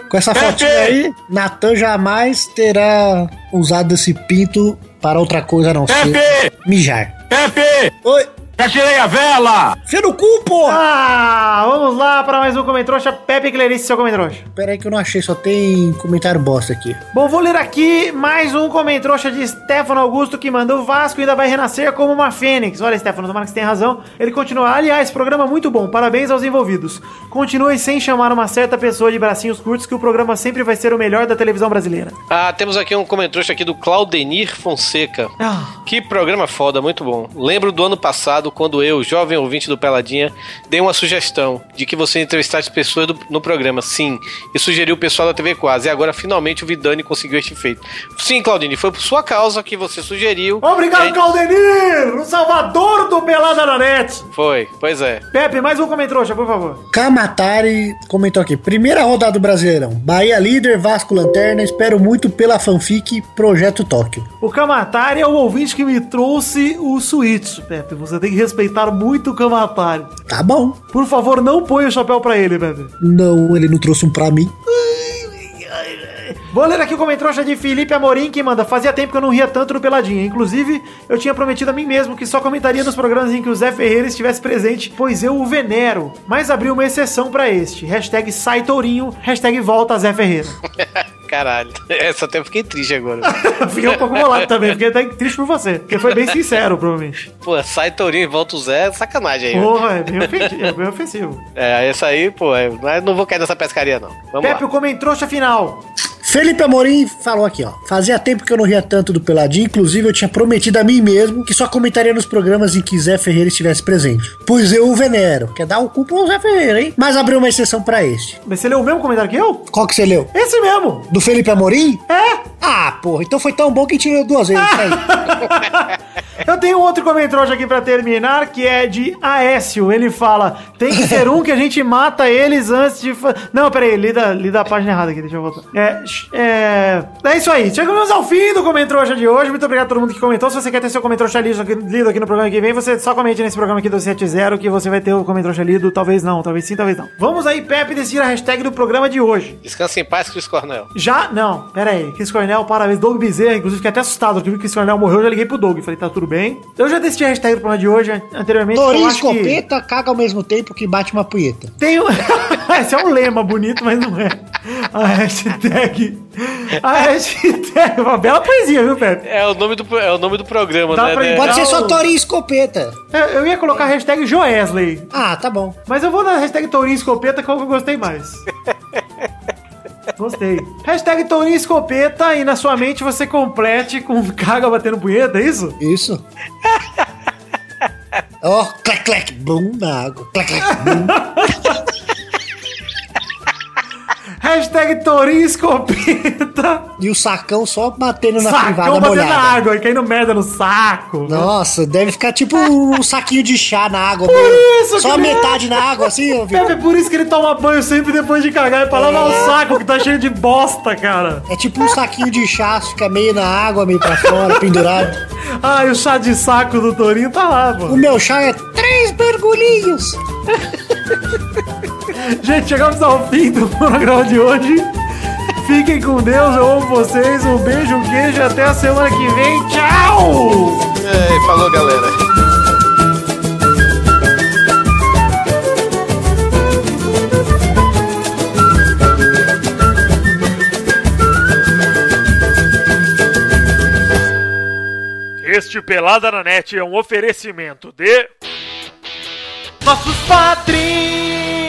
Com essa fotinha aí, Natan jamais terá usado esse pinto para outra coisa a não ser mijar. Pepe! Oi, Já tirei a vela! fia no cu, porra! Ah, vamos lá para mais um comentário. Pepe Clarice, seu comentário. Pera aí que eu não achei, só tem comentário bosta aqui. Bom, vou ler aqui mais um comentário de Stefano Augusto que mandou o Vasco ainda vai renascer como uma fênix. Olha, Stefano, tomara que você tenha razão. Ele continua. Aliás, programa muito bom. Parabéns aos envolvidos. Continue sem chamar uma certa pessoa de bracinhos curtos que o programa sempre vai ser o melhor da televisão brasileira. Ah, temos aqui um comentário aqui do Claudenir Fonseca. Ah, Que programa foda, muito bom. Lembro do ano passado, quando eu, jovem ouvinte do Peladinha, dei uma sugestão de que você entrevistasse pessoas do- no programa. Sim, e sugeriu o pessoal da TV Quase. E agora, finalmente, o Vidani conseguiu este feito. Sim, Claudine, foi por sua causa que você sugeriu. Obrigado, É, Claudenir! O salvador do Pelada na Net. Foi, pois é. Pepe, mais um comentário, por favor. Kamatari comentou aqui. Primeira rodada do Brasileirão. Bahia líder, Vasco lanterna. Espero muito pela fanfic Projeto Tóquio. O Kamatari é o ouvinte que me trouxe o Switch, Pepe. Você tem que respeitar muito o Kamatari. Tá bom. Por favor, não ponha o chapéu pra ele, Pepe. Não, ele não trouxe um pra mim. Vou ler aqui o comentário de Felipe Amorim que manda. Fazia tempo que eu não ria tanto no Peladinha. Inclusive, eu tinha prometido a mim mesmo que só comentaria nos programas em que o Zé Ferreira estivesse presente, pois eu o venero. Mas abri uma exceção pra este. Hashtag sai Tourinho, hashtag volta Zé Ferreira. (laughs) Caralho. (laughs) Essa até fiquei triste agora. (laughs) Fiquei um pouco bolado também, fiquei até triste por você. Porque foi bem sincero, provavelmente. pô, sai Tourinho e volta o Zé, sacanagem aí. Porra, é bem ofensivo. É bem ofensivo. É, essa aí, pô, é- mas não vou cair nessa pescaria, não. Vamos Pepe, lá. o comentrouxa final. Felipe Amorim falou aqui, ó. Fazia tempo que eu não ria tanto do Peladinho, inclusive eu tinha prometido a mim mesmo que só comentaria nos programas em que Zé Ferreira estivesse presente. Pois eu o venero. Quer dar o cu pro Zé Ferreira, hein? Mas abriu uma exceção pra este. Mas você leu o mesmo comentário que eu? Qual que você leu? Esse mesmo. Do Felipe Amorim? É. Ah, porra, então foi tão bom que tirou duas vezes. isso aí. (laughs) (laughs) Eu tenho outro comentário aqui pra terminar, que é de Aécio. Ele fala: tem que ser um que a gente mata eles antes de. Não, peraí, lida, lida a página errada aqui, deixa eu voltar. É, é, é isso aí. Chegamos ao fim do Comentroxa de hoje. Muito obrigado a todo mundo que comentou. Se você quer ter seu Comentroxa lido aqui, lido aqui no programa que vem, você só comente nesse programa aqui do 70 que você vai ter o Comentroxa lido. Talvez não, talvez sim, talvez não. Vamos aí, Pepe, decidir a hashtag do programa de hoje. Descansa em paz, Chris Cornell. Já, não, pera aí. Chris Cornell, parabéns. Doug Bezerra, inclusive, fiquei até assustado. eu vi que Chris Cornell morreu, eu liguei pro Doug. Falei, tá tudo bem. Eu já decidi a hashtag do programa de hoje an- anteriormente. Torinho acho que escopeta caga ao mesmo tempo que bate uma punheta. Tem um... (laughs) Esse é um lema bonito, mas não é. A hashtag. A hashtag. Uma bela poesia, viu, Pepe? É o nome do, é o nome do programa, Dá né? pra né? Pode ser só. Torinho escopeta. Eu, eu ia colocar a hashtag Joesley. Ah, tá bom. Mas eu vou na hashtag Tourinho Escopeta, qual que eu gostei mais. (laughs) Gostei. Hashtag Tourinho Escopeta e na sua mente você complete com caga batendo punheta, é isso? Isso. (laughs) Ó, clec, clec, bum na água. Clec, clec, bum. (laughs) Hashtag Tourinho Escopeta. E o sacão só batendo na Sacão privada batendo molhada. na água e caindo merda no saco. Nossa, deve ficar tipo um saquinho de chá na água. isso, Só metade na água, assim, Pepe, é por isso que ele toma banho sempre depois de cagar. É pra lavar o saco que tá cheio de bosta, cara. É tipo um saquinho de chá, fica meio na água, meio pra fora, pendurado. Ah, e o chá de saco do Torinho tá lá, O mano. meu chá é três mergulhinhos. (laughs) Gente, chegamos ao fim do programa de hoje. Fiquem com Deus, eu amo vocês. Um beijo, um queijo e até a semana que vem. Tchau! É, falou, galera. Este Pelada na Net é um oferecimento de. Nossos padrinhos!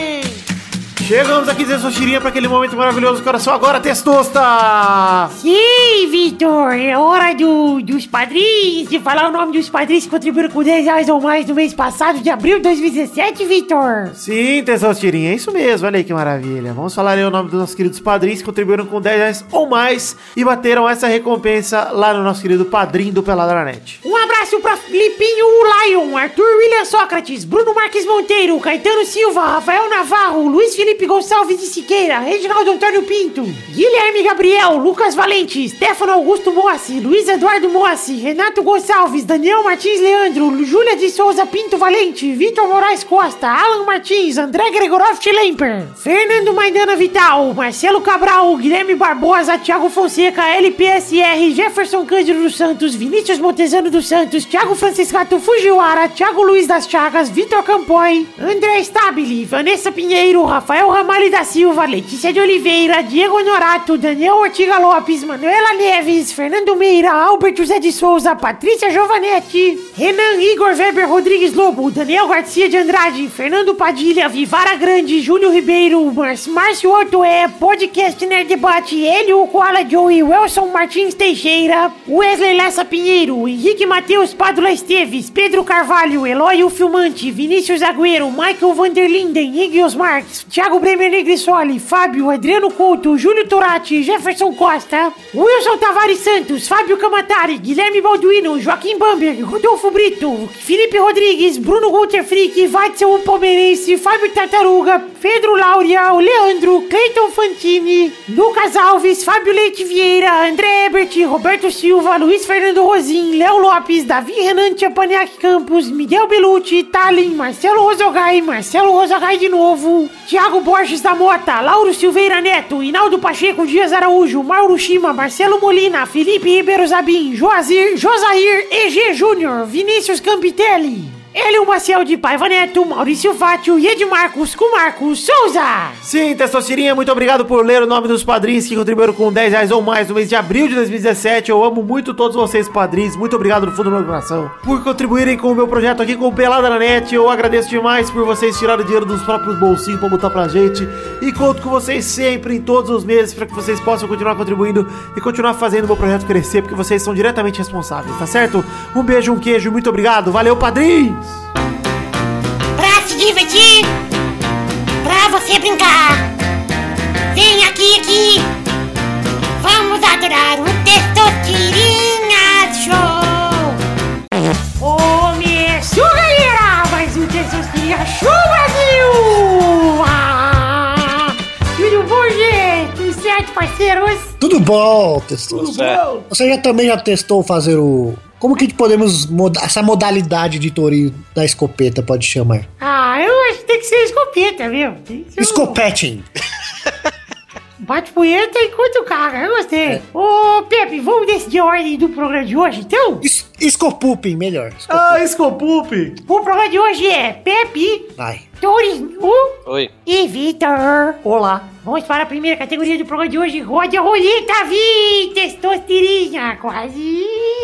Chegamos aqui, Zé Sochirinha, para aquele momento maravilhoso do coração. Agora, Testosta! Sim, Vitor, é hora do, dos padrinhos, de falar o nome dos padrinhos que contribuíram com 10 reais ou mais no mês passado, de abril de 2017, Vitor. Sim, Testostirinha, é isso mesmo, olha aí que maravilha. Vamos falar aí o nome dos nossos queridos padrinhos que contribuíram com 10 reais ou mais e bateram essa recompensa lá no nosso querido padrinho do Peladranet. Um abraço pra Filipinho Lion, Arthur William Sócrates, Bruno Marques Monteiro, Caetano Silva, Rafael Navarro, Luiz Felipe Gonçalves de Siqueira, Reginaldo Antônio Pinto, Guilherme Gabriel, Lucas Valente, Stefano Augusto Moassi, Luiz Eduardo Moassi, Renato Gonçalves, Daniel Martins Leandro, Júlia de Souza Pinto Valente, Vitor Moraes Costa, Alan Martins, André Gregorov Lemper, Fernando Maidana Vital, Marcelo Cabral, Guilherme Barbosa, Thiago Fonseca, LPSR, Jefferson Cândido dos Santos, Vinícius Montezano dos Santos, Thiago Franciscato Fujiwara, Thiago Luiz das Chagas, Vitor Campoy, André Stabile, Vanessa Pinheiro, Rafael Ramalho da Silva, Letícia de Oliveira, Diego Honorato, Daniel Ortiga Lopes, Manuela Neves, Fernando Meira, Albert José de Souza, Patrícia Giovanetti, Renan Igor Weber Rodrigues Lobo, Daniel Garcia de Andrade, Fernando Padilha, Vivara Grande, Júlio Ribeiro, Márcio Ortoé, Podcast Nerd Debate, Hélio Koala Joey, Wilson Martins Teixeira, Wesley Lessa Pinheiro, Henrique Matheus Padula Esteves, Pedro Carvalho, Eloy o Filmante, Vinícius Agüero, Michael Vanderlinden, Igor Marques, Thiago Bremer Negrissoli, Fábio, Adriano Couto, Júlio Torati, Jefferson Costa, Wilson Tavares Santos, Fábio Camatari, Guilherme Balduino, Joaquim Bamberg, Rodolfo Brito, Felipe Rodrigues, Bruno Guter Frick, o Palmeirense, Fábio Tartaruga, Pedro Lauria, o Leandro, Cleiton Fantini, Lucas Alves, Fábio Leite Vieira, André Ebert, Roberto Silva, Luiz Fernando Rosim, Léo Lopes, Davi Renan Tchapaniak Campos, Miguel Belucci, Tallin, Marcelo Rosogai, Marcelo Rosogai de novo, Thiago Borges da Mota, Lauro Silveira Neto, Inaldo Pacheco Dias Araújo, Mauro Shima, Marcelo Molina, Felipe Ribeiro Zabim, Joazir, Josair EG Júnior, Vinícius Campitelli. Hélio Maciel de Paiva Neto, Maurício Fátio e Edmarcos com Marcos Souza. Sim, Testosterinha, muito obrigado por ler o nome dos padrinhos que contribuíram com 10 reais ou mais no mês de abril de 2017. Eu amo muito todos vocês, padrinhos. Muito obrigado do fundo do meu coração por contribuírem com o meu projeto aqui com o Pelada na Net. Eu agradeço demais por vocês tirarem dinheiro dos próprios bolsinhos pra botar pra gente. E conto com vocês sempre, em todos os meses, para que vocês possam continuar contribuindo e continuar fazendo o meu projeto crescer, porque vocês são diretamente responsáveis, tá certo? Um beijo, um queijo, muito obrigado. Valeu, padrinhos! Pra se divertir, pra você brincar. Vem aqui, aqui. Vamos adorar o Testosterinha Show. Começou, galera! Mais um Testosterinha Show Brasil! Ah! Tudo bom, gente? Certo, parceiros? Tudo bom, testou? Tudo bom? Você já também já testou fazer o. Como que podemos mudar essa modalidade de tourinho da escopeta, pode chamar? Ah, eu acho que tem que ser escopeta, viu? Tem que ser um- Escopeting. Bate punheta enquanto caga, eu gostei. Ô, Pepe, vamos decidir a ordem do programa de hoje, então? Es melhor. Ah, Scopup! O programa de hoje é Pepe, Vai. Tourinho Oi. e Vitor. Olá! Vamos para a primeira categoria do programa de hoje. Rode a roleta, Vi! Testosterinha! Quase,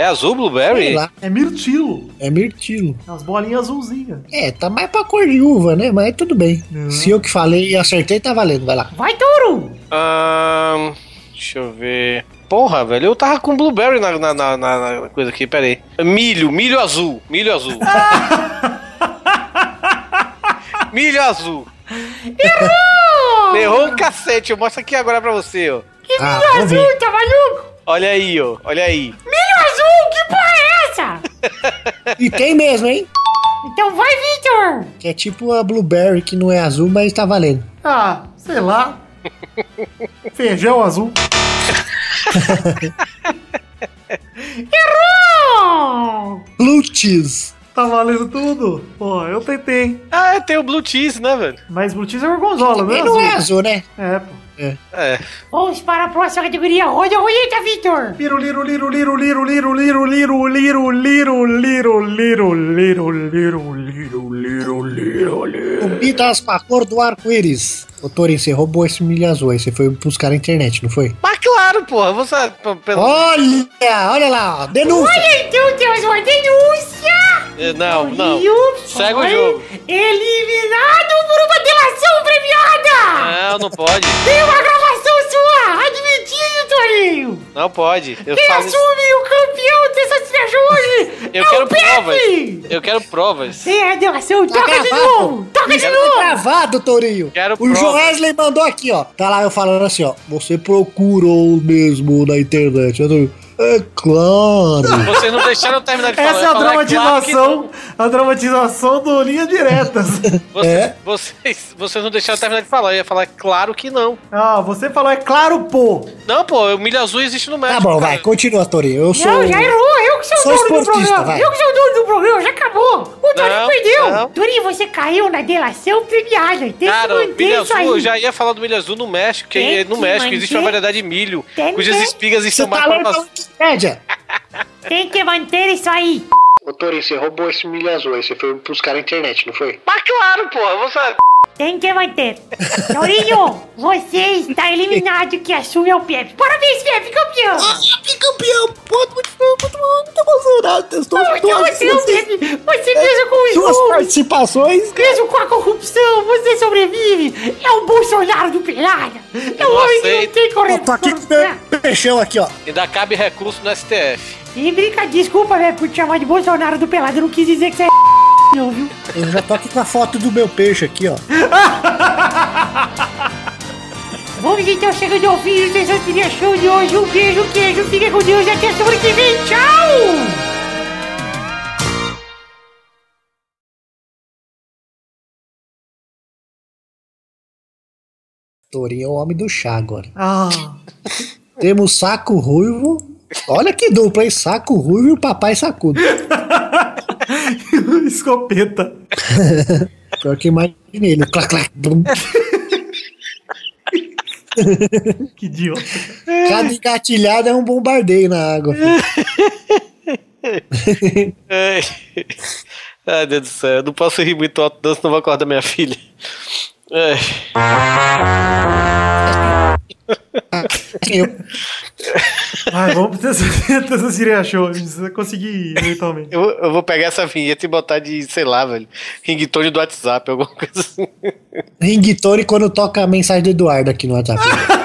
É azul, Sei Blueberry? lá. É mirtilo. É mirtilo. As bolinhas azulzinhas. É, tá mais pra cor de uva, né? Mas tudo bem. Se eu que falei e acertei, tá valendo. Vai lá. Vai, Touro! Ahn, deixa eu ver. Porra, velho, eu tava com Blueberry na, na, na, na- coisa aqui, pera aí. Milho, milho azul, milho azul. (laughs) milho azul. Errou! Errou um cacete, eu mostro aqui agora pra você, ó. Que Ah, milho ver. azul, tá maluco? Olha aí, ó, olha aí. Milho azul, que porra é essa? E tem mesmo, hein? Então vai, Victor! Que é tipo a Blueberry, que não é azul, mas tá valendo. Ah, sei lá. Feijão azul. (laughs) Errou! Blue cheese. Tá valendo tudo? Pô, eu tentei. Ah, tem o Blue Cheese, né, velho? Mas Blue Cheese é gorgonzola, é E não azul? é azul, né? É, pô. É. Vamos para a próxima categoria. Roda a roleta, Victor! Liru, liru, liru, liru, liru, liru, liru, liru, liru, liru, liru, liru, liru, liru, liru, liru, liru, liru. Subidas pra cor do arco-íris. Ô, Torinho, você roubou esse milho azul aí. Você foi buscar na internet, não foi? Mas claro, porra, você. Pelo... Olha! Olha lá. Denúncia! Olha, então temos uma denúncia! É, Não, não. Rio Segue o jogo. Eliminado por uma delação premiada! Não, não pode. Tem uma gravação sua admitindo, Torinho! Não pode. Eu Quem isso- assume o campeão dessa cidade hoje (laughs) Eu é quero o provas. Eu quero provas. Tem a delação, Tá toca de gravado. novo! Toca de Isso tá novo! gravado, Tourinho. Quero o prova. Joesley mandou aqui, ó. Tá lá eu falando assim, ó. Você procurou mesmo na internet. Eu tô- É claro. Vocês não deixaram terminar de falar. Essa é a claro não. dramatização, a dramatização do Linha Diretas. Vocês, É? vocês, vocês não deixaram terminar de falar. Eu ia falar, claro que não. Ah, você falou, é claro, pô. Não, pô, o milho azul existe no Tá México. bom, cara. vai. Continua, Tourinho. Eu sou... Não, já errou, eu que sou o Sou dono do programa! vai. Eu que sou o dono do programa, já acabou! O Não, perdeu! não. Torinho, você caiu na delação premiada, tem Cara, que o manter milho isso azul, aí! eu já ia falar do milho azul no México, que no que México existe uma manter- variedade de milho, Tem cujas espigas estão tá mais lendo Wikipédia. Tem que manter isso aí! Ô, Tourinho, você roubou esse milho azul aí. Você foi buscar na internet, não foi? Mas claro, porra, você. Tem que manter! Torinho, você está eliminado que assume é o Pepe! Parabéns, Pepe, campeão! Que campeão! Pô, muito, muito, muito emocionado. Testou Muito as Pepe! Você mesmo com os suas participações. Mesmo com a corrupção, você sobrevive! É o Bolsonaro do Pelada! É o não homem que não tem Eu tô correção! aqui com meu peixão aqui, ó. Ainda cabe recurso no STF. E brinca, desculpa, velho, por te chamar de Bolsonaro do Pelado. Eu não quis dizer que você é eu, viu? Eu já tô aqui com a foto do meu peixe aqui, ó. (laughs) Vamos então chegando ao fim do Sessão Trilha Show de hoje. Um beijo, queijo. Fica com Deus e até semana que vem. Tchau! Torinho é o homem do chá agora. Ah. Temos saco ruivo. Olha que dupla, hein? Saco ruivo e o papai sacudo. (laughs) escopeta. (laughs) Pior que imaginei ele. Clac, clac, bum. (laughs) Que idiota. Cada engatilhada é um bombardeio na água. (laughs) Ai. Ai, Deus do céu. Eu não posso rir muito alto, não, senão vou acordar minha filha. Ai. (laughs) Eu- Vai, vamos pro Tessa Sireia Show. A gente conseguir eventualmente. Eu, eu vou pegar essa vinheta e botar de, sei lá, velho, ringtone do WhatsApp, alguma coisa assim. Ringtone quando toca a mensagem do Eduardo aqui no WhatsApp. (laughs)